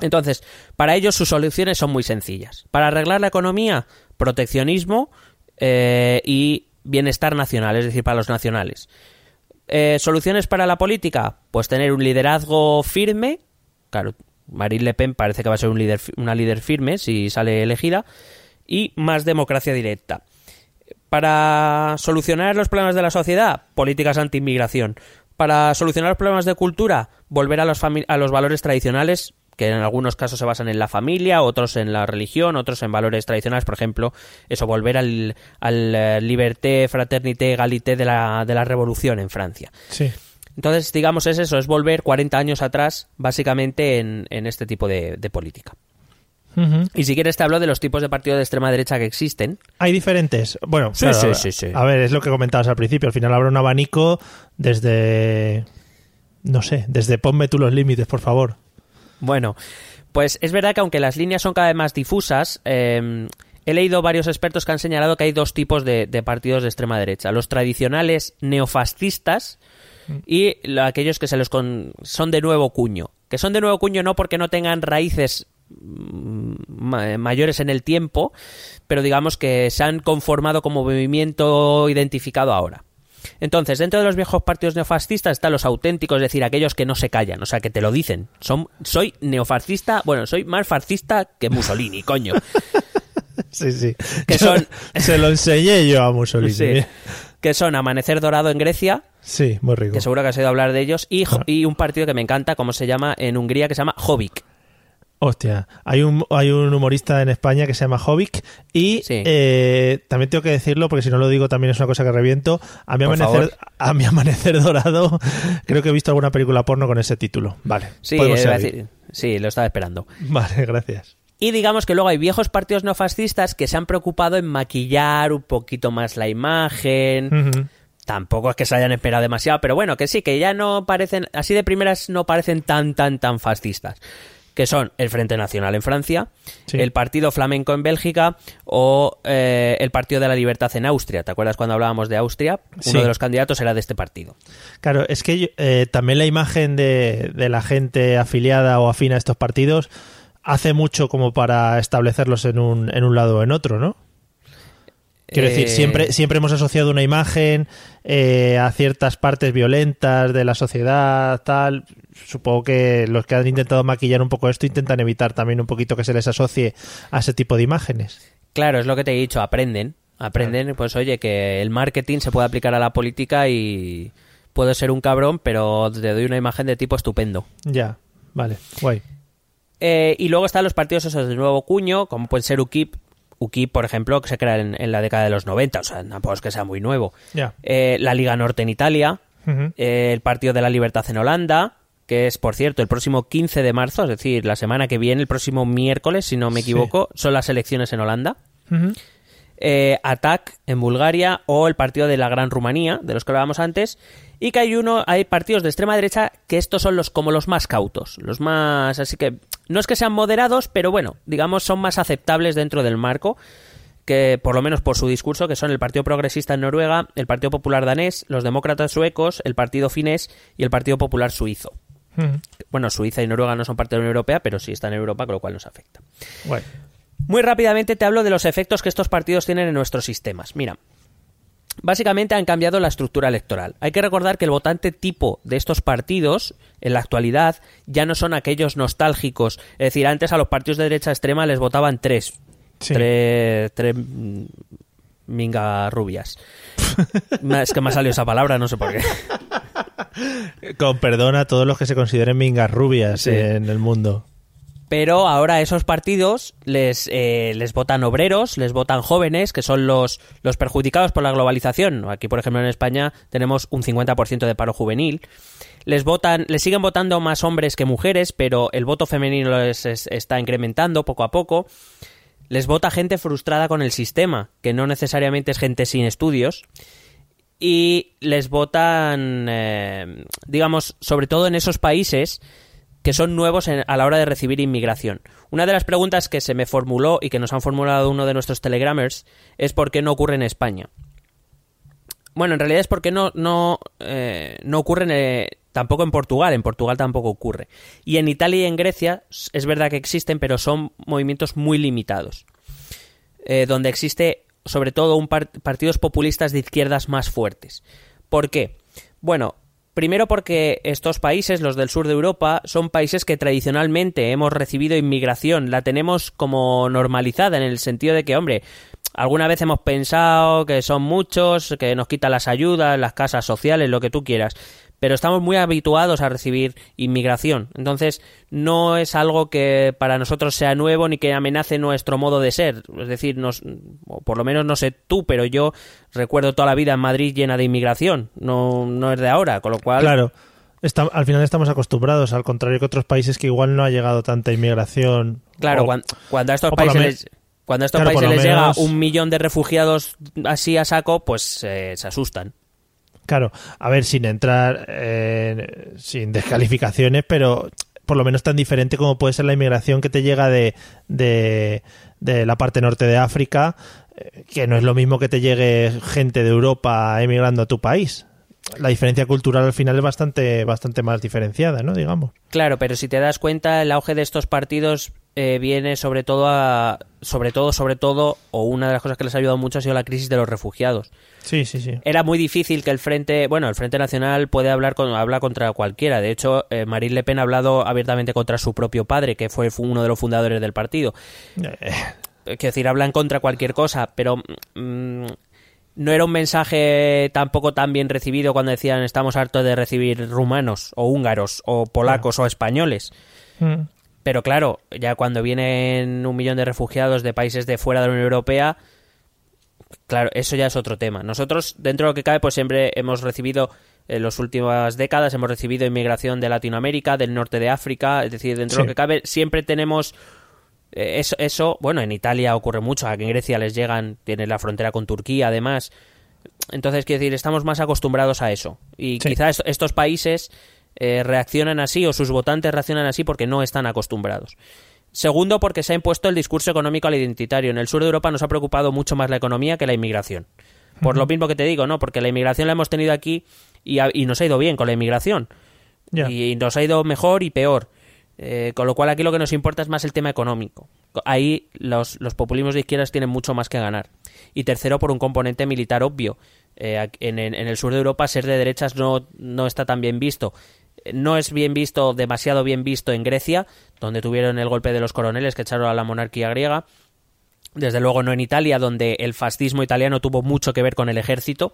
Entonces, para ellos sus soluciones son muy sencillas. Para arreglar la economía, proteccionismo eh, y bienestar nacional, es decir, para los nacionales. Eh, ¿Soluciones para la política? Pues tener un liderazgo firme. Claro, Marine Le Pen parece que va a ser un una líder firme si sale elegida. Y más democracia directa. Para solucionar los problemas de la sociedad, políticas anti-inmigración. Para solucionar los problemas de cultura, volver a los, a los valores tradicionales, que en algunos casos se basan en la familia, otros en la religión, otros en valores tradicionales, por ejemplo, eso, volver al, al eh, liberté, fraternité, egalité de la, de la revolución en Francia. Sí. Entonces, digamos, es eso, es volver 40 años atrás, básicamente, en, en este tipo de, de política. Y si quieres te hablo de los tipos de partido de extrema derecha que existen. Hay diferentes. Bueno, Sí, claro, sí, a- sí, sí. A ver, es lo que comentabas al principio. Al final habrá un abanico desde. No sé, desde ponme tú los límites, por favor. Bueno, pues es verdad que aunque las líneas son cada vez más difusas, eh, he leído varios expertos que han señalado que hay dos tipos de, partidos de extrema derecha. Los tradicionales neofascistas y lo- aquellos que se los con- son de nuevo cuño. Que son de nuevo cuño no porque no tengan raíces mm, ma- mayores en el tiempo, pero digamos que se han conformado como movimiento identificado ahora. Entonces, dentro de los viejos partidos neofascistas están los auténticos, es decir, aquellos que no se callan, o sea, que te lo dicen. Son, soy neofascista, bueno, soy más fascista que Mussolini, <laughs> coño. Sí, sí. Que son- <laughs> Se lo enseñé yo a Mussolini. Sí. Que son Amanecer Dorado en Grecia, Sí, muy rico. que seguro que has oído hablar de ellos, y, y un partido que me encanta, como se llama en Hungría, que se llama Jobbik. Hostia, hay un, hay un humorista en España que se llama Jovic y Sí. eh, también tengo que decirlo porque si no lo digo también es una cosa que reviento. A mi, Por amanecer, favor. a mi <laughs> amanecer dorado creo que he visto alguna película porno con ese título. Vale, Sí, podemos eh, decir- sí, lo estaba esperando. Vale, gracias. Y digamos que luego hay viejos partidos neofascistas que se han preocupado en maquillar un poquito más la imagen. Tampoco es que se hayan esperado demasiado, pero bueno, que sí, que ya no parecen, así de primeras no parecen tan, tan, tan fascistas. Que son el Frente Nacional en Francia, Sí. el Partido Flamenco en Bélgica o eh, el Partido de la Libertad en Austria. ¿Te acuerdas cuando hablábamos de Austria? Sí. Uno de los candidatos era de este partido. Claro, es que eh, también la imagen de, de la gente afiliada o afina a estos partidos hace mucho como para establecerlos en un, en un lado o en otro, ¿no? Quiero Eh, decir, siempre, siempre hemos asociado una imagen eh, a ciertas partes violentas de la sociedad, tal. Supongo que los que han intentado maquillar un poco esto intentan evitar también un poquito que se les asocie a ese tipo de imágenes. Claro, es lo que te he dicho, aprenden. Aprenden, pues oye, que el marketing se puede aplicar a la política y puedo ser un cabrón, pero te doy una imagen de tipo estupendo. Ya, vale, guay. Eh, y luego están los partidos esos de nuevo cuño, como puede ser UKIP. UKIP, por ejemplo, que se crea en, en la década de los 90, o sea, tampoco es que sea muy nuevo. Eh, la Liga Norte en Italia, eh, el Partido de la Libertad en Holanda, que es, por cierto, el próximo 15 de marzo, es decir, la semana que viene, el próximo miércoles, si no me Sí. equivoco, son las elecciones en Holanda. Ujú. eh, ATAC en Bulgaria o el partido de la Gran Rumanía, de los que hablábamos antes, y que hay uno, hay partidos de extrema derecha que estos son los como los más cautos, los más, así que no es que sean moderados, pero bueno, digamos son más aceptables dentro del marco que por lo menos por su discurso, que son el Partido Progresista en Noruega, el Partido Popular danés, los Demócratas suecos, el Partido finés y el Partido Popular suizo. Ujú. Bueno, Suiza y Noruega no son parte de la Unión Europea, pero sí están en Europa, con lo cual nos afecta. Guay. Muy rápidamente te hablo de los efectos que estos partidos tienen en nuestros sistemas. Mira, básicamente han cambiado la estructura electoral. Hay que recordar que el votante tipo de estos partidos, en la actualidad, ya no son aquellos nostálgicos. Es decir, antes a los partidos de derecha extrema les votaban tres. Sí. Tres, tres minga rubias. <laughs> es que me ha salido esa palabra, no sé por qué. Con perdón a todos los que se consideren mingas rubias Sí. en el mundo. Pero ahora esos partidos les, eh, les votan obreros, les votan jóvenes, que son los, los perjudicados por la globalización. Aquí, por ejemplo, en España tenemos un 50% de paro juvenil. Les votan, les siguen votando más hombres que mujeres, pero el voto femenino les es- está incrementando poco a poco. Les vota gente frustrada con el sistema, que no necesariamente es gente sin estudios. Y les votan, eh, digamos, sobre todo en esos países que son nuevos a la hora de recibir inmigración. Una de las preguntas que se me formuló y que nos han formulado uno de nuestros telegramers es por qué no ocurre en España. Bueno, en realidad es porque no, no, eh, no ocurre eh, tampoco en Portugal. En Portugal tampoco ocurre. Y en Italia y en Grecia es verdad que existen, pero son movimientos muy limitados. Eh, donde existe sobre todo un par- partidos populistas de izquierdas más fuertes. ¿Por qué? Bueno, primero porque estos países, los del sur de Europa, son países que tradicionalmente hemos recibido inmigración, la tenemos como normalizada en el sentido de que, hombre, alguna vez hemos pensado que son muchos, que nos quitan las ayudas, las casas sociales, lo que tú quieras, pero estamos muy habituados a recibir inmigración. Entonces, no es algo que para nosotros sea nuevo ni que amenace nuestro modo de ser. Es decir, nos, o por lo menos no sé tú, pero yo recuerdo toda la vida en Madrid llena de inmigración. No, no es de ahora, con lo cual. Claro. Está- al final estamos acostumbrados, al contrario que otros países que igual no ha llegado tanta inmigración. Claro, O- cuando, a estos países les, cuando a estos Claro, países les llega un millón de refugiados así a saco, pues eh, se asustan. Claro, a ver, sin entrar, eh, sin descalificaciones, pero por lo menos tan diferente como puede ser la inmigración que te llega de, de, la parte norte de África, eh, que no es lo mismo que te llegue gente de Europa emigrando a tu país. La diferencia cultural al final es bastante, bastante más diferenciada, ¿no? Digamos. Claro, pero si te das cuenta, el auge de estos partidos eh, viene sobre todo a, sobre todo, sobre todo, o una de las cosas que les ha ayudado mucho ha sido la crisis de los refugiados. Sí, sí, sí. Era muy difícil que el Frente, bueno, el Frente Nacional puede hablar con, habla contra cualquiera. De hecho, eh, Marine Le Pen ha hablado abiertamente contra su propio padre, que fue fu- uno de los fundadores del partido. Eh, Eh, Quiero decir, hablan contra cualquier cosa, pero mm, no era un mensaje tampoco tan bien recibido cuando decían estamos hartos de recibir rumanos o húngaros o polacos o españoles. mm. Pero claro, ya cuando vienen un millón de refugiados de países de fuera de la Unión Europea, claro, eso ya es otro tema. Nosotros, dentro de lo que cabe, pues siempre hemos recibido, en las últimas décadas, hemos recibido inmigración de Latinoamérica, del norte de África, es decir, dentro de lo que cabe, siempre tenemos eh, eso, eso, bueno, en Italia ocurre mucho, aquí en Grecia les llegan, tienen la frontera con Turquía, además. Entonces, quiero decir, estamos más acostumbrados a eso. Y Sí. quizás estos países eh, reaccionan así o sus votantes reaccionan así porque no están acostumbrados. Segundo, porque se ha impuesto el discurso económico al identitario. En el sur de Europa nos ha preocupado mucho más la economía que la inmigración. Por lo mismo que te digo, ¿no? Porque la inmigración la hemos tenido aquí y, nos ha ido bien con la inmigración. Y nos ha ido mejor y peor. Eh, con lo cual aquí lo que nos importa es más el tema económico. Ahí los, los populismos de izquierdas tienen mucho más que ganar. Y tercero, por un componente militar obvio. Eh, en- en el sur de Europa ser de derechas no, no está tan bien visto. No es bien visto, demasiado bien visto en Grecia, donde tuvieron el golpe de los coroneles que echaron a la monarquía griega. Desde luego no en Italia, donde el fascismo italiano tuvo mucho que ver con el ejército.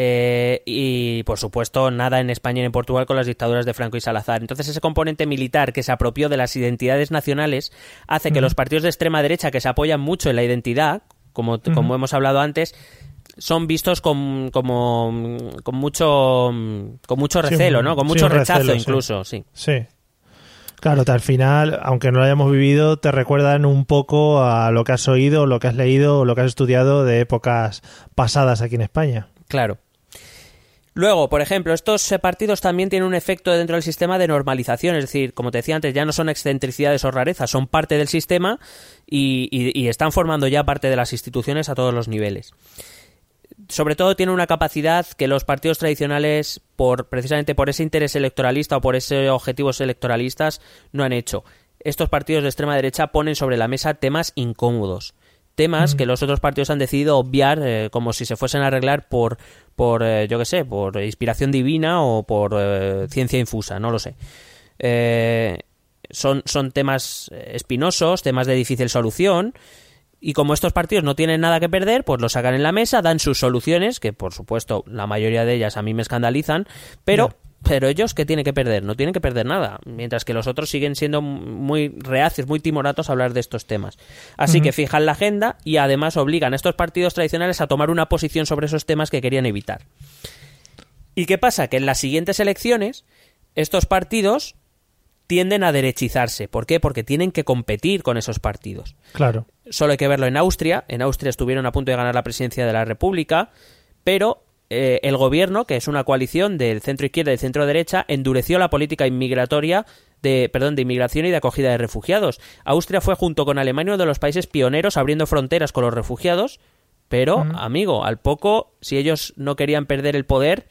Eh, y por supuesto nada en España ni en Portugal con las dictaduras de Franco y Salazar. Entonces ese componente militar que se apropió de las identidades nacionales hace que los partidos de extrema derecha que se apoyan mucho en la identidad, como, como hemos hablado antes, son vistos con, como, con mucho con mucho recelo, ¿no? Con mucho rechazo recelo, incluso, sí. Sí. Claro, al final, aunque no lo hayamos vivido, te recuerdan un poco a lo que has oído, lo que has leído, o lo que has estudiado de épocas pasadas aquí en España. Claro. Luego, por ejemplo, estos partidos también tienen un efecto dentro del sistema de normalización, es decir, como te decía antes, ya no son excentricidades o rarezas, son parte del sistema y, y- y están formando ya parte de las instituciones a todos los niveles. Sobre todo tiene una capacidad que los partidos tradicionales, por precisamente por ese interés electoralista o por esos objetivos electoralistas, no han hecho. Estos partidos de extrema derecha ponen sobre la mesa temas incómodos temas que los otros partidos han decidido obviar eh, como si se fuesen a arreglar por, por eh, yo qué sé, por inspiración divina o por eh, ciencia infusa, no lo sé. Eh, son, son temas espinosos, temas de difícil solución Y como estos partidos no tienen nada que perder, pues lo sacan en la mesa, dan sus soluciones, que por supuesto la mayoría de ellas a mí me escandalizan, pero, pero ellos que tienen que perder, no tienen que perder nada, mientras que los otros siguen siendo muy reacios, muy timoratos a hablar de estos temas. Así que fijan la agenda y además obligan a estos partidos tradicionales a tomar una posición sobre esos temas que querían evitar. ¿Y qué pasa? Que en las siguientes elecciones, estos partidos tienden a derechizarse. ¿Por qué? Porque tienen que competir con esos partidos. Claro. Solo hay que verlo en Austria. En Austria estuvieron a punto de ganar la presidencia de la República, pero eh, el gobierno, que es una coalición del centro izquierda y centro derecha, endureció la política inmigratoria de, perdón, de inmigración y de acogida de refugiados. Austria fue junto con Alemania uno de los países pioneros abriendo fronteras con los refugiados, pero, amigo, al poco, si ellos no querían perder el poder,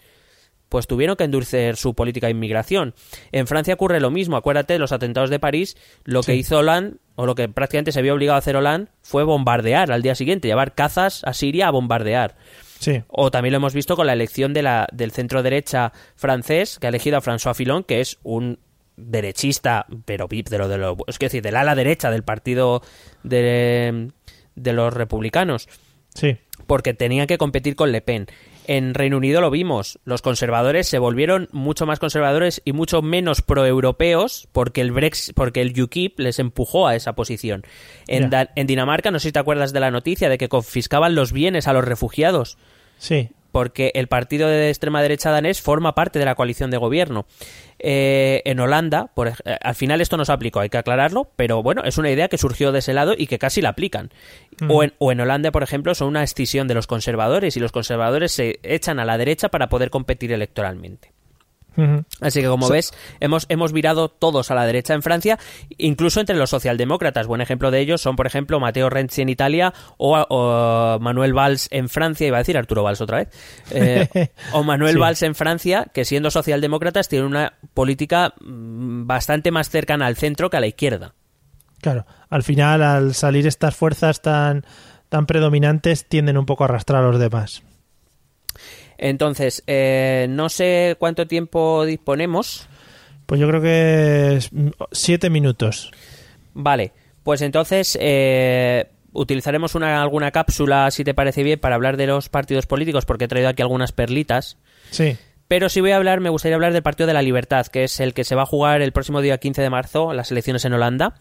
pues tuvieron que endurecer su política de inmigración. En Francia ocurre lo mismo. Acuérdate de los atentados de París. Lo que hizo Hollande, o lo que prácticamente se vio obligado a hacer Hollande, fue bombardear al día siguiente, llevar cazas a Siria a bombardear. Sí. O también lo hemos visto con la elección de la, del centro derecha francés, que ha elegido a François Fillon, que es un derechista, pero vi- de lo de lo, es decir, del ala derecha del partido de, de los republicanos Sí. porque tenían que competir con Le Pen. En Reino Unido lo vimos, los conservadores se volvieron mucho más conservadores y mucho menos proeuropeos porque el Brexit, porque el UKIP les empujó a esa posición. En, en Dinamarca, no sé si te acuerdas de la noticia de que confiscaban los bienes a los refugiados Sí. Porque el partido de extrema derecha danés forma parte de la coalición de gobierno. Eh, en Holanda, por, eh, al final esto no se aplicó, hay que aclararlo, pero bueno, es una idea que surgió de ese lado y que casi la aplican. O, en, o en Holanda, por ejemplo, son una escisión de los conservadores y los conservadores se echan a la derecha para poder competir electoralmente. Así que, como ves, hemos, hemos virado todos a la derecha en Francia, incluso entre los socialdemócratas. Buen ejemplo de ellos son, por ejemplo, Matteo Renzi en Italia o, o Manuel Valls en Francia. Iba a decir Arturo Valls otra vez. Eh, o Manuel <laughs> Sí. Valls en Francia, que siendo socialdemócratas tienen una política mm, bastante más cercana al centro que a la izquierda. Claro. Al final, al salir estas fuerzas tan, tan predominantes, tienden un poco a arrastrar a los demás. Entonces, eh, no sé cuánto tiempo disponemos. Pues yo creo que es mm, siete minutos. Vale, pues entonces eh, utilizaremos una, alguna cápsula, si te parece bien, para hablar de los partidos políticos, porque he traído aquí algunas perlitas. Sí. Pero si voy a hablar, me gustaría hablar del Partido de la Libertad, que es el que se va a jugar el próximo día 15 de marzo, las elecciones en Holanda.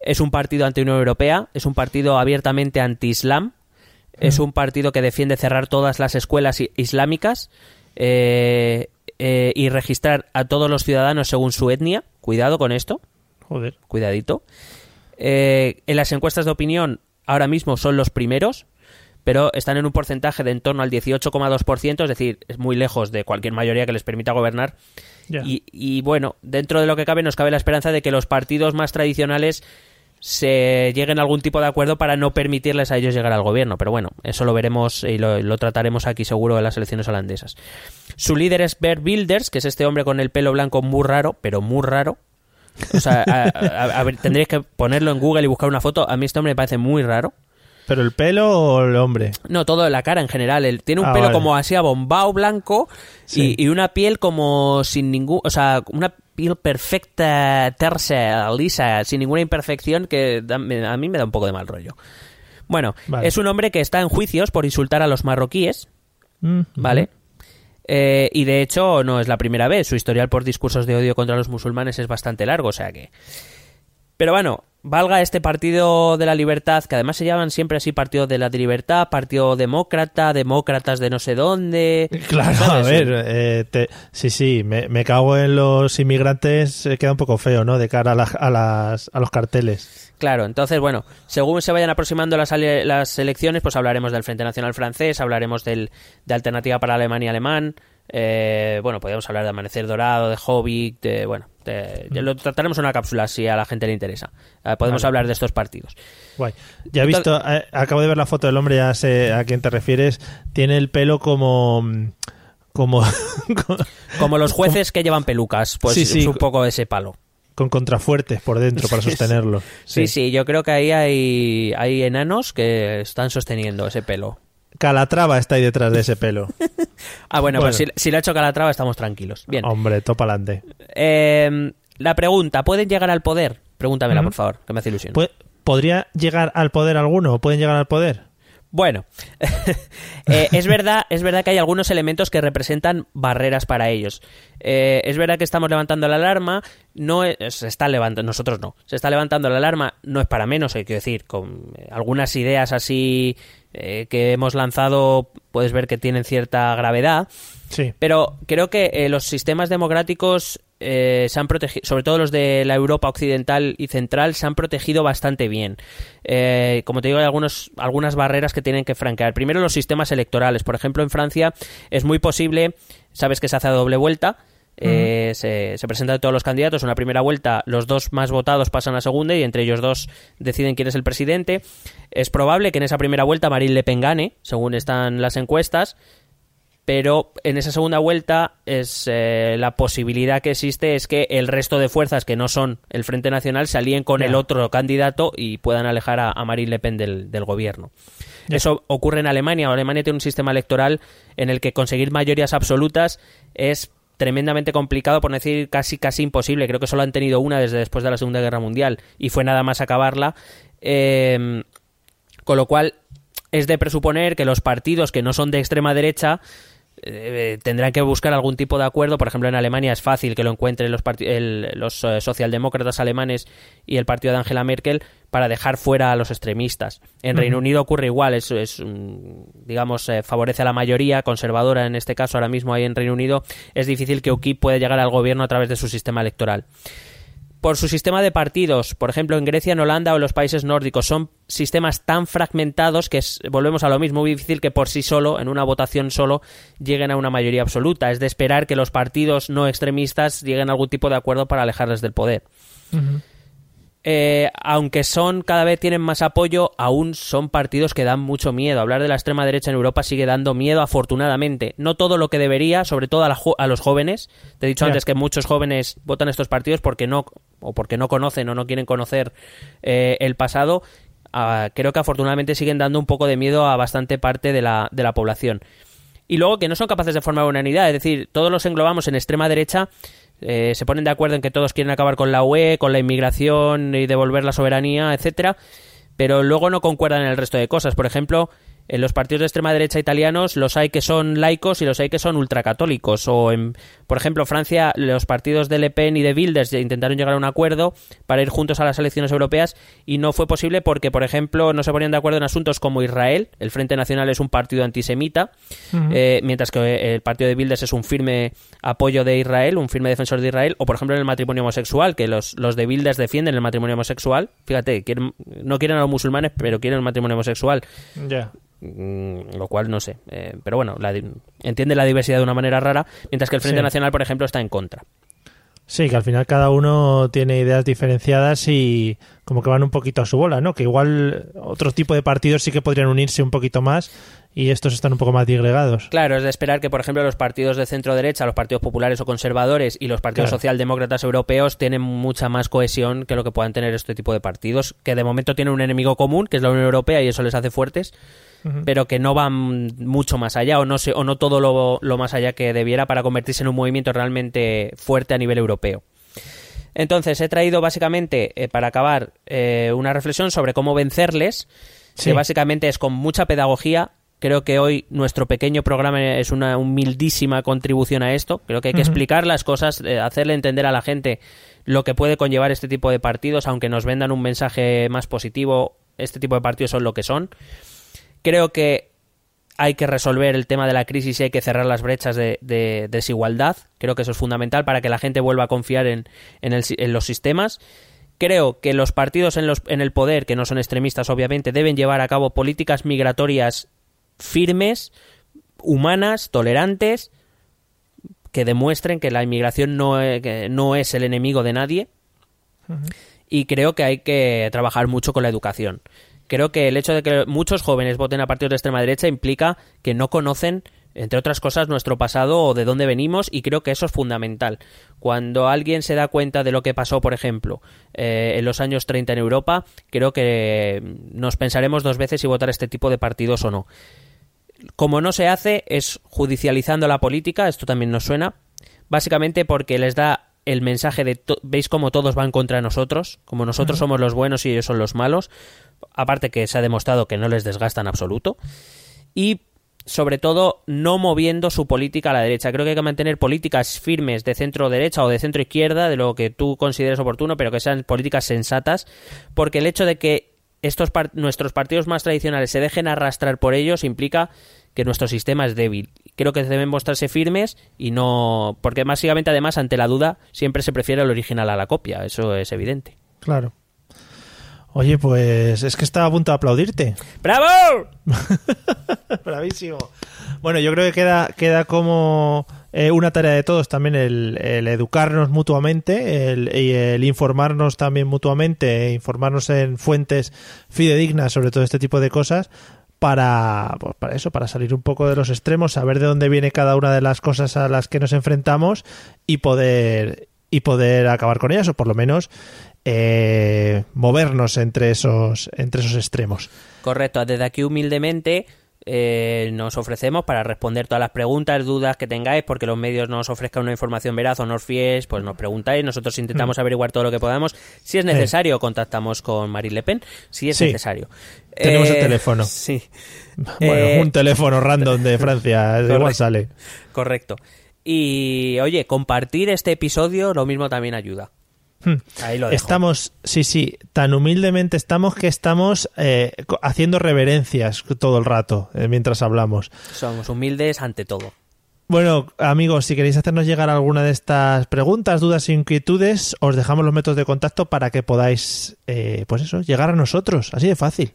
Es un partido anti-Unión Europea, es un partido abiertamente anti-Islam, es un partido que defiende cerrar todas las escuelas islámicas eh, eh, y registrar a todos los ciudadanos según su etnia. Cuidado con esto Joder. cuidadito. Eh, en las encuestas de opinión ahora mismo son los primeros, pero están en un porcentaje de en torno al 18,2%, es decir, es muy lejos de cualquier mayoría que les permita gobernar. Y, bueno, dentro de lo que cabe nos cabe la esperanza de que los partidos más tradicionales se lleguen a algún tipo de acuerdo para no permitirles a ellos llegar al gobierno. Pero bueno, eso lo veremos y lo, lo trataremos aquí seguro en las elecciones holandesas. Su líder es Bert Wilders, que es este hombre con el pelo blanco muy raro, pero muy raro. O sea, a, a- a ver, tendréis que ponerlo en Google y buscar una foto. A mí este hombre me parece muy raro. ¿Pero el pelo o el hombre? No, todo la cara en general. Él tiene un Ah, pelo vale. como así abombado, blanco, Sí. y, y una piel como sin ningún... O sea, una piel perfecta, tersa, lisa, sin ninguna imperfección que a mí me da un poco de mal rollo. Bueno, Vale. es un hombre que está en juicios por insultar a los marroquíes, Mm, ¿vale? Eh, y de hecho no es la primera vez. Su historial por discursos de odio contra los musulmanes es bastante largo, o sea que... Pero bueno, valga este Partido de la Libertad, que además se llaman siempre así Partido de la Libertad, Partido Demócrata, Demócratas de no sé dónde. Claro, a ver, eh, te- sí, sí, me, me cago en los inmigrantes, eh, queda un poco feo, ¿no? De cara a, la- a las, a los carteles. Claro, entonces, bueno, según se vayan aproximando las, las elecciones, pues hablaremos del Frente Nacional Francés, hablaremos del, de Alternativa para Alemania Alemán, eh, bueno, podríamos hablar de Amanecer Dorado, de Hobbit, de, bueno, ya lo trataremos en una cápsula si a la gente le interesa. Eh, podemos Vale. hablar de estos partidos. Guay. Ya he visto, eh, acabo de ver la foto del hombre, ya sé a quién te refieres. Tiene el pelo como. mm, como. <laughs> Como los jueces que llevan pelucas, pues Sí, sí. es un poco ese palo. con contrafuertes por dentro para <laughs> Sí, sí. sostenerlo. Sí, sí, yo creo que ahí hay, hay enanos que están sosteniendo ese pelo. Calatrava está ahí detrás de ese pelo. <laughs> Ah, bueno, pues si, si le ha hecho Calatrava estamos tranquilos. Bien. Hombre, topa adelante. Eh, la pregunta, ¿pueden llegar al poder? Pregúntamela, Ujú. por favor, que me hace ilusión. ¿podría llegar al poder alguno pueden llegar al poder? Bueno, <laughs> eh, es verdad, es verdad que hay algunos elementos que representan barreras para ellos. Eh, es verdad que estamos levantando la alarma, no es- se está levantando, nosotros no, se está levantando la alarma, no es para menos, hay que decir, con eh, algunas ideas así eh, que hemos lanzado, puedes ver que tienen cierta gravedad. Sí. Pero creo que los sistemas democráticos eh, se han protegido, sobre todo los de la Europa occidental y central, se han protegido bastante bien. Eh, como te digo, hay algunos, algunas barreras que tienen que franquear. Primero, los sistemas electorales. Por ejemplo, en Francia es muy posible, sabes que se hace a doble vuelta. eh, se, se presentan todos los candidatos en una primera vuelta, los dos más votados pasan a segunda y entre ellos dos deciden quién es el presidente. Es probable que en esa primera vuelta Marine Le Pen gane, según están las encuestas, pero en esa segunda vuelta es eh, la posibilidad que existe es que el resto de fuerzas que no son el Frente Nacional se alíen con el otro candidato y puedan alejar a, a Marine Le Pen del, del gobierno. Eso ocurre en Alemania. Alemania tiene un sistema electoral en el que conseguir mayorías absolutas es tremendamente complicado, por decir casi casi imposible. Creo que solo han tenido una desde después de la Segunda Guerra Mundial y fue nada más acabarla. Eh, con lo cual es de presuponer que los partidos que no son de extrema derecha eh, tendrán que buscar algún tipo de acuerdo. Por ejemplo, en Alemania es fácil que lo encuentren los, el- los eh, socialdemócratas alemanes y el partido de Angela Merkel para dejar fuera a los extremistas. En Reino Unido ocurre igual, es, es, digamos, eh, favorece a la mayoría conservadora en este caso ahora mismo ahí en Reino Unido. Es difícil que UKIP pueda llegar al gobierno a través de su sistema electoral por su sistema de partidos, por ejemplo en Grecia, en Holanda o en los países nórdicos, son sistemas tan fragmentados que volvemos a lo mismo, muy difícil que por sí solo, en una votación solo, lleguen a una mayoría absoluta. Es de esperar que los partidos no extremistas lleguen a algún tipo de acuerdo para alejarles del poder. Eh, aunque son cada vez tienen más apoyo, aún son partidos que dan mucho miedo. Hablar de la extrema derecha en Europa sigue dando miedo, afortunadamente. No todo lo que debería, sobre todo a, la a los jóvenes. Te he dicho antes que muchos jóvenes votan estos partidos porque no o porque no conocen o no quieren conocer eh, el pasado. Ah, creo que afortunadamente siguen dando un poco de miedo a bastante parte de la, de la población. Y luego que no son capaces de formar una unidad, es decir, todos los englobamos en extrema derecha, eh, se ponen de acuerdo en que todos quieren acabar con la UE, con la inmigración y devolver la soberanía, etcétera, pero luego no concuerdan en el resto de cosas. Por ejemplo, en los partidos de extrema derecha italianos los hay que son laicos y los hay que son ultracatólicos. O, en, por ejemplo, Francia, los partidos de Le Pen y de Wilders intentaron llegar a un acuerdo para ir juntos a las elecciones europeas y no fue posible porque, por ejemplo, no se ponían de acuerdo en asuntos como Israel. El Frente Nacional es un partido antisemita, eh, mientras que el partido de Wilders es un firme apoyo de Israel, un firme defensor de Israel. O, por ejemplo, en el matrimonio homosexual, que los, los de Wilders defienden el matrimonio homosexual. Fíjate, quieren- no quieren a los musulmanes, pero quieren el matrimonio homosexual. Ya. Mm, lo cual no sé. Eh, pero bueno, la entiende la diversidad de una manera rara, mientras que el Frente Sí. Nacional, por ejemplo, está en contra. Sí, que al final cada uno tiene ideas diferenciadas y como que van un poquito a su bola, ¿no? Que igual otro tipo de partidos sí que podrían unirse un poquito más y estos están un poco más disgregados. Claro, es de esperar que, por ejemplo, los partidos de centro derecha, los partidos populares o conservadores y los partidos Claro. socialdemócratas europeos tienen mucha más cohesión que lo que puedan tener este tipo de partidos, que de momento tienen un enemigo común, que es la Unión Europea, y eso les hace fuertes, pero que no van mucho más allá o no, se, o no todo lo, lo más allá que debiera para convertirse en un movimiento realmente fuerte a nivel europeo. Entonces, he traído básicamente, eh, para acabar, eh, una reflexión sobre cómo vencerles, Sí. que básicamente es con mucha pedagogía. Creo que hoy nuestro pequeño programa es una humildísima contribución a esto. Creo que hay que explicar las cosas, eh, hacerle entender a la gente lo que puede conllevar este tipo de partidos, aunque nos vendan un mensaje más positivo, este tipo de partidos son lo que son. Creo que hay que resolver el tema de la crisis y hay que cerrar las brechas de, de desigualdad. Creo que eso es fundamental para que la gente vuelva a confiar en, en el si- en los sistemas. Creo que los partidos en, los, en el poder, que no son extremistas obviamente, deben llevar a cabo políticas migratorias firmes, humanas, tolerantes, que demuestren que la inmigración no, e- que no es el enemigo de nadie. Y creo que hay que trabajar mucho con la educación. Creo que el hecho de que muchos jóvenes voten a partidos de extrema derecha implica que no conocen, entre otras cosas, nuestro pasado o de dónde venimos y creo que eso es fundamental. Cuando alguien se da cuenta de lo que pasó, por ejemplo, eh, en los años 30 en Europa, creo que nos pensaremos dos veces si votar este tipo de partidos o no. Como no se hace es judicializando la política, esto también nos suena, básicamente porque les da el mensaje de veis cómo todos van contra nosotros, como nosotros somos los buenos y ellos son los malos, aparte que se ha demostrado que no les desgasta en absoluto, y sobre todo no moviendo su política a la derecha. Creo que hay que mantener políticas firmes de centro derecha o de centro izquierda, de lo que tú consideres oportuno, pero que sean políticas sensatas, porque el hecho de que estos par- nuestros partidos más tradicionales se dejen arrastrar por ellos implica que nuestro sistema es débil. Creo que deben mostrarse firmes y no. Porque básicamente, además, ante la duda, siempre se prefiere el original a la copia. Eso es evidente. Claro. Oye, pues es que estaba a punto de aplaudirte. ¡Bravo! <laughs> Bravísimo. Bueno, yo creo que queda, queda como eh, una tarea de todos también el, el educarnos mutuamente el, y el informarnos también mutuamente, e informarnos en fuentes fidedignas sobre todo este tipo de cosas para, pues, para eso, para salir un poco de los extremos, saber de dónde viene cada una de las cosas a las que nos enfrentamos y poder y poder acabar con ellas o por lo menos eh, movernos entre esos entre esos extremos. Correcto, desde aquí humildemente eh, nos ofrecemos para responder todas las preguntas, dudas que tengáis, porque los medios nos ofrezcan una información veraz o no os fiéis, pues nos preguntáis, nosotros intentamos Mm. averiguar todo lo que podamos. Si es necesario, contactamos con Marine Le Pen, si es Sí. necesario. Tenemos el Eh, teléfono. <laughs> Sí. Bueno, Eh, un teléfono random de Francia, de <laughs> igual sale. Correcto. Y oye, compartir este episodio lo mismo también ayuda. Hmm. Ahí lo dejo. Estamos, sí, sí, tan humildemente estamos que estamos eh, haciendo reverencias todo el rato eh, mientras hablamos. Somos humildes ante todo. Bueno, amigos, si queréis hacernos llegar alguna de estas preguntas, dudas e inquietudes, os dejamos los métodos de contacto para que podáis, eh, pues eso, llegar a nosotros, así de fácil.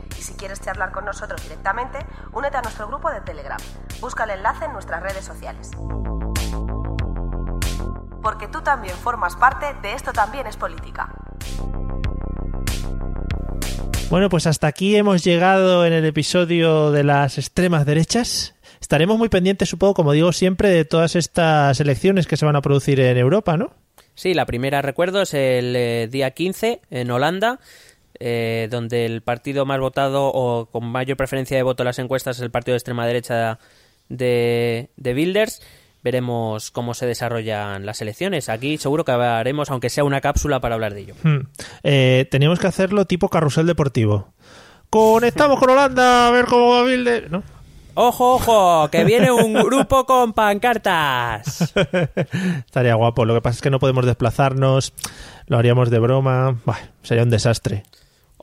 Y si quieres charlar con nosotros directamente, únete a nuestro grupo de Telegram. Busca el enlace en nuestras redes sociales. Porque tú también formas parte de Esto también es política. Bueno, pues hasta aquí hemos llegado en el episodio de las extremas derechas. Estaremos muy pendientes, supongo, como digo siempre, de todas estas elecciones que se van a producir en Europa, ¿no? Sí, la primera, recuerdo, es el eh, día 15 en Holanda, eh, donde el partido más votado o con mayor preferencia de voto en las encuestas es el partido de extrema derecha de, de Wilders. Veremos cómo se desarrollan las elecciones. Aquí seguro que haremos, aunque sea una cápsula, para hablar de ello. Hmm. Eh, teníamos que hacerlo tipo carrusel deportivo. Conectamos con Holanda a ver cómo va Bilder, ¿no? ¡Ojo, ojo! ¡Que viene un grupo con pancartas! <laughs> Estaría guapo. Lo que pasa es que no podemos desplazarnos. Lo haríamos de broma. Buah, sería un desastre.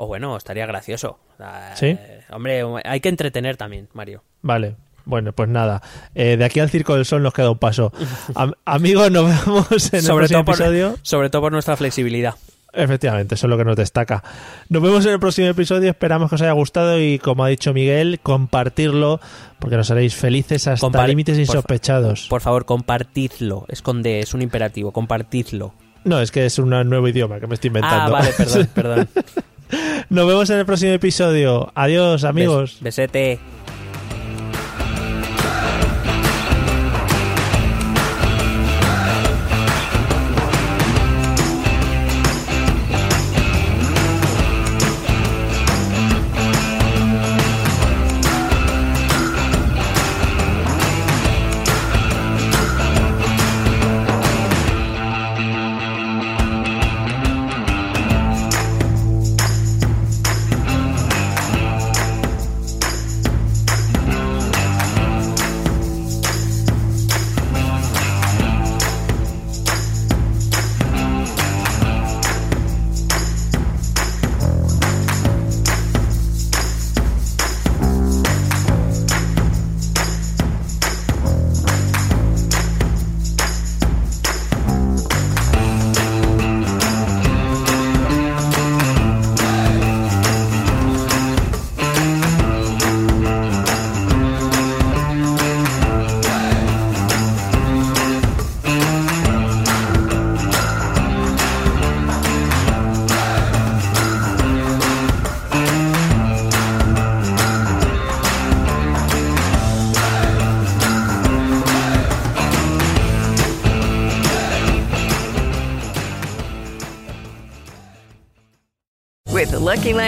O bueno, estaría gracioso. Eh, ¿Sí? Hombre, hay que entretener también, Mario. Vale. Bueno, pues nada. Eh, de aquí al Circo del Sol nos queda un paso. Am- amigos, nos vemos en Sobre el todo, próximo por, episodio. sobre todo por nuestra flexibilidad. Efectivamente, eso es lo que nos destaca. Nos vemos en el próximo episodio. Esperamos que os haya gustado y, como ha dicho Miguel, compartirlo porque nos haréis felices hasta Compar- límites insospechados. Por favor, compartidlo. Esconde, es un imperativo. Compartidlo. No, es que es un nuevo idioma que me estoy inventando. Ah, vale, perdón, <laughs> perdón. Nos vemos en el próximo episodio. Adiós, amigos. Bes- besete.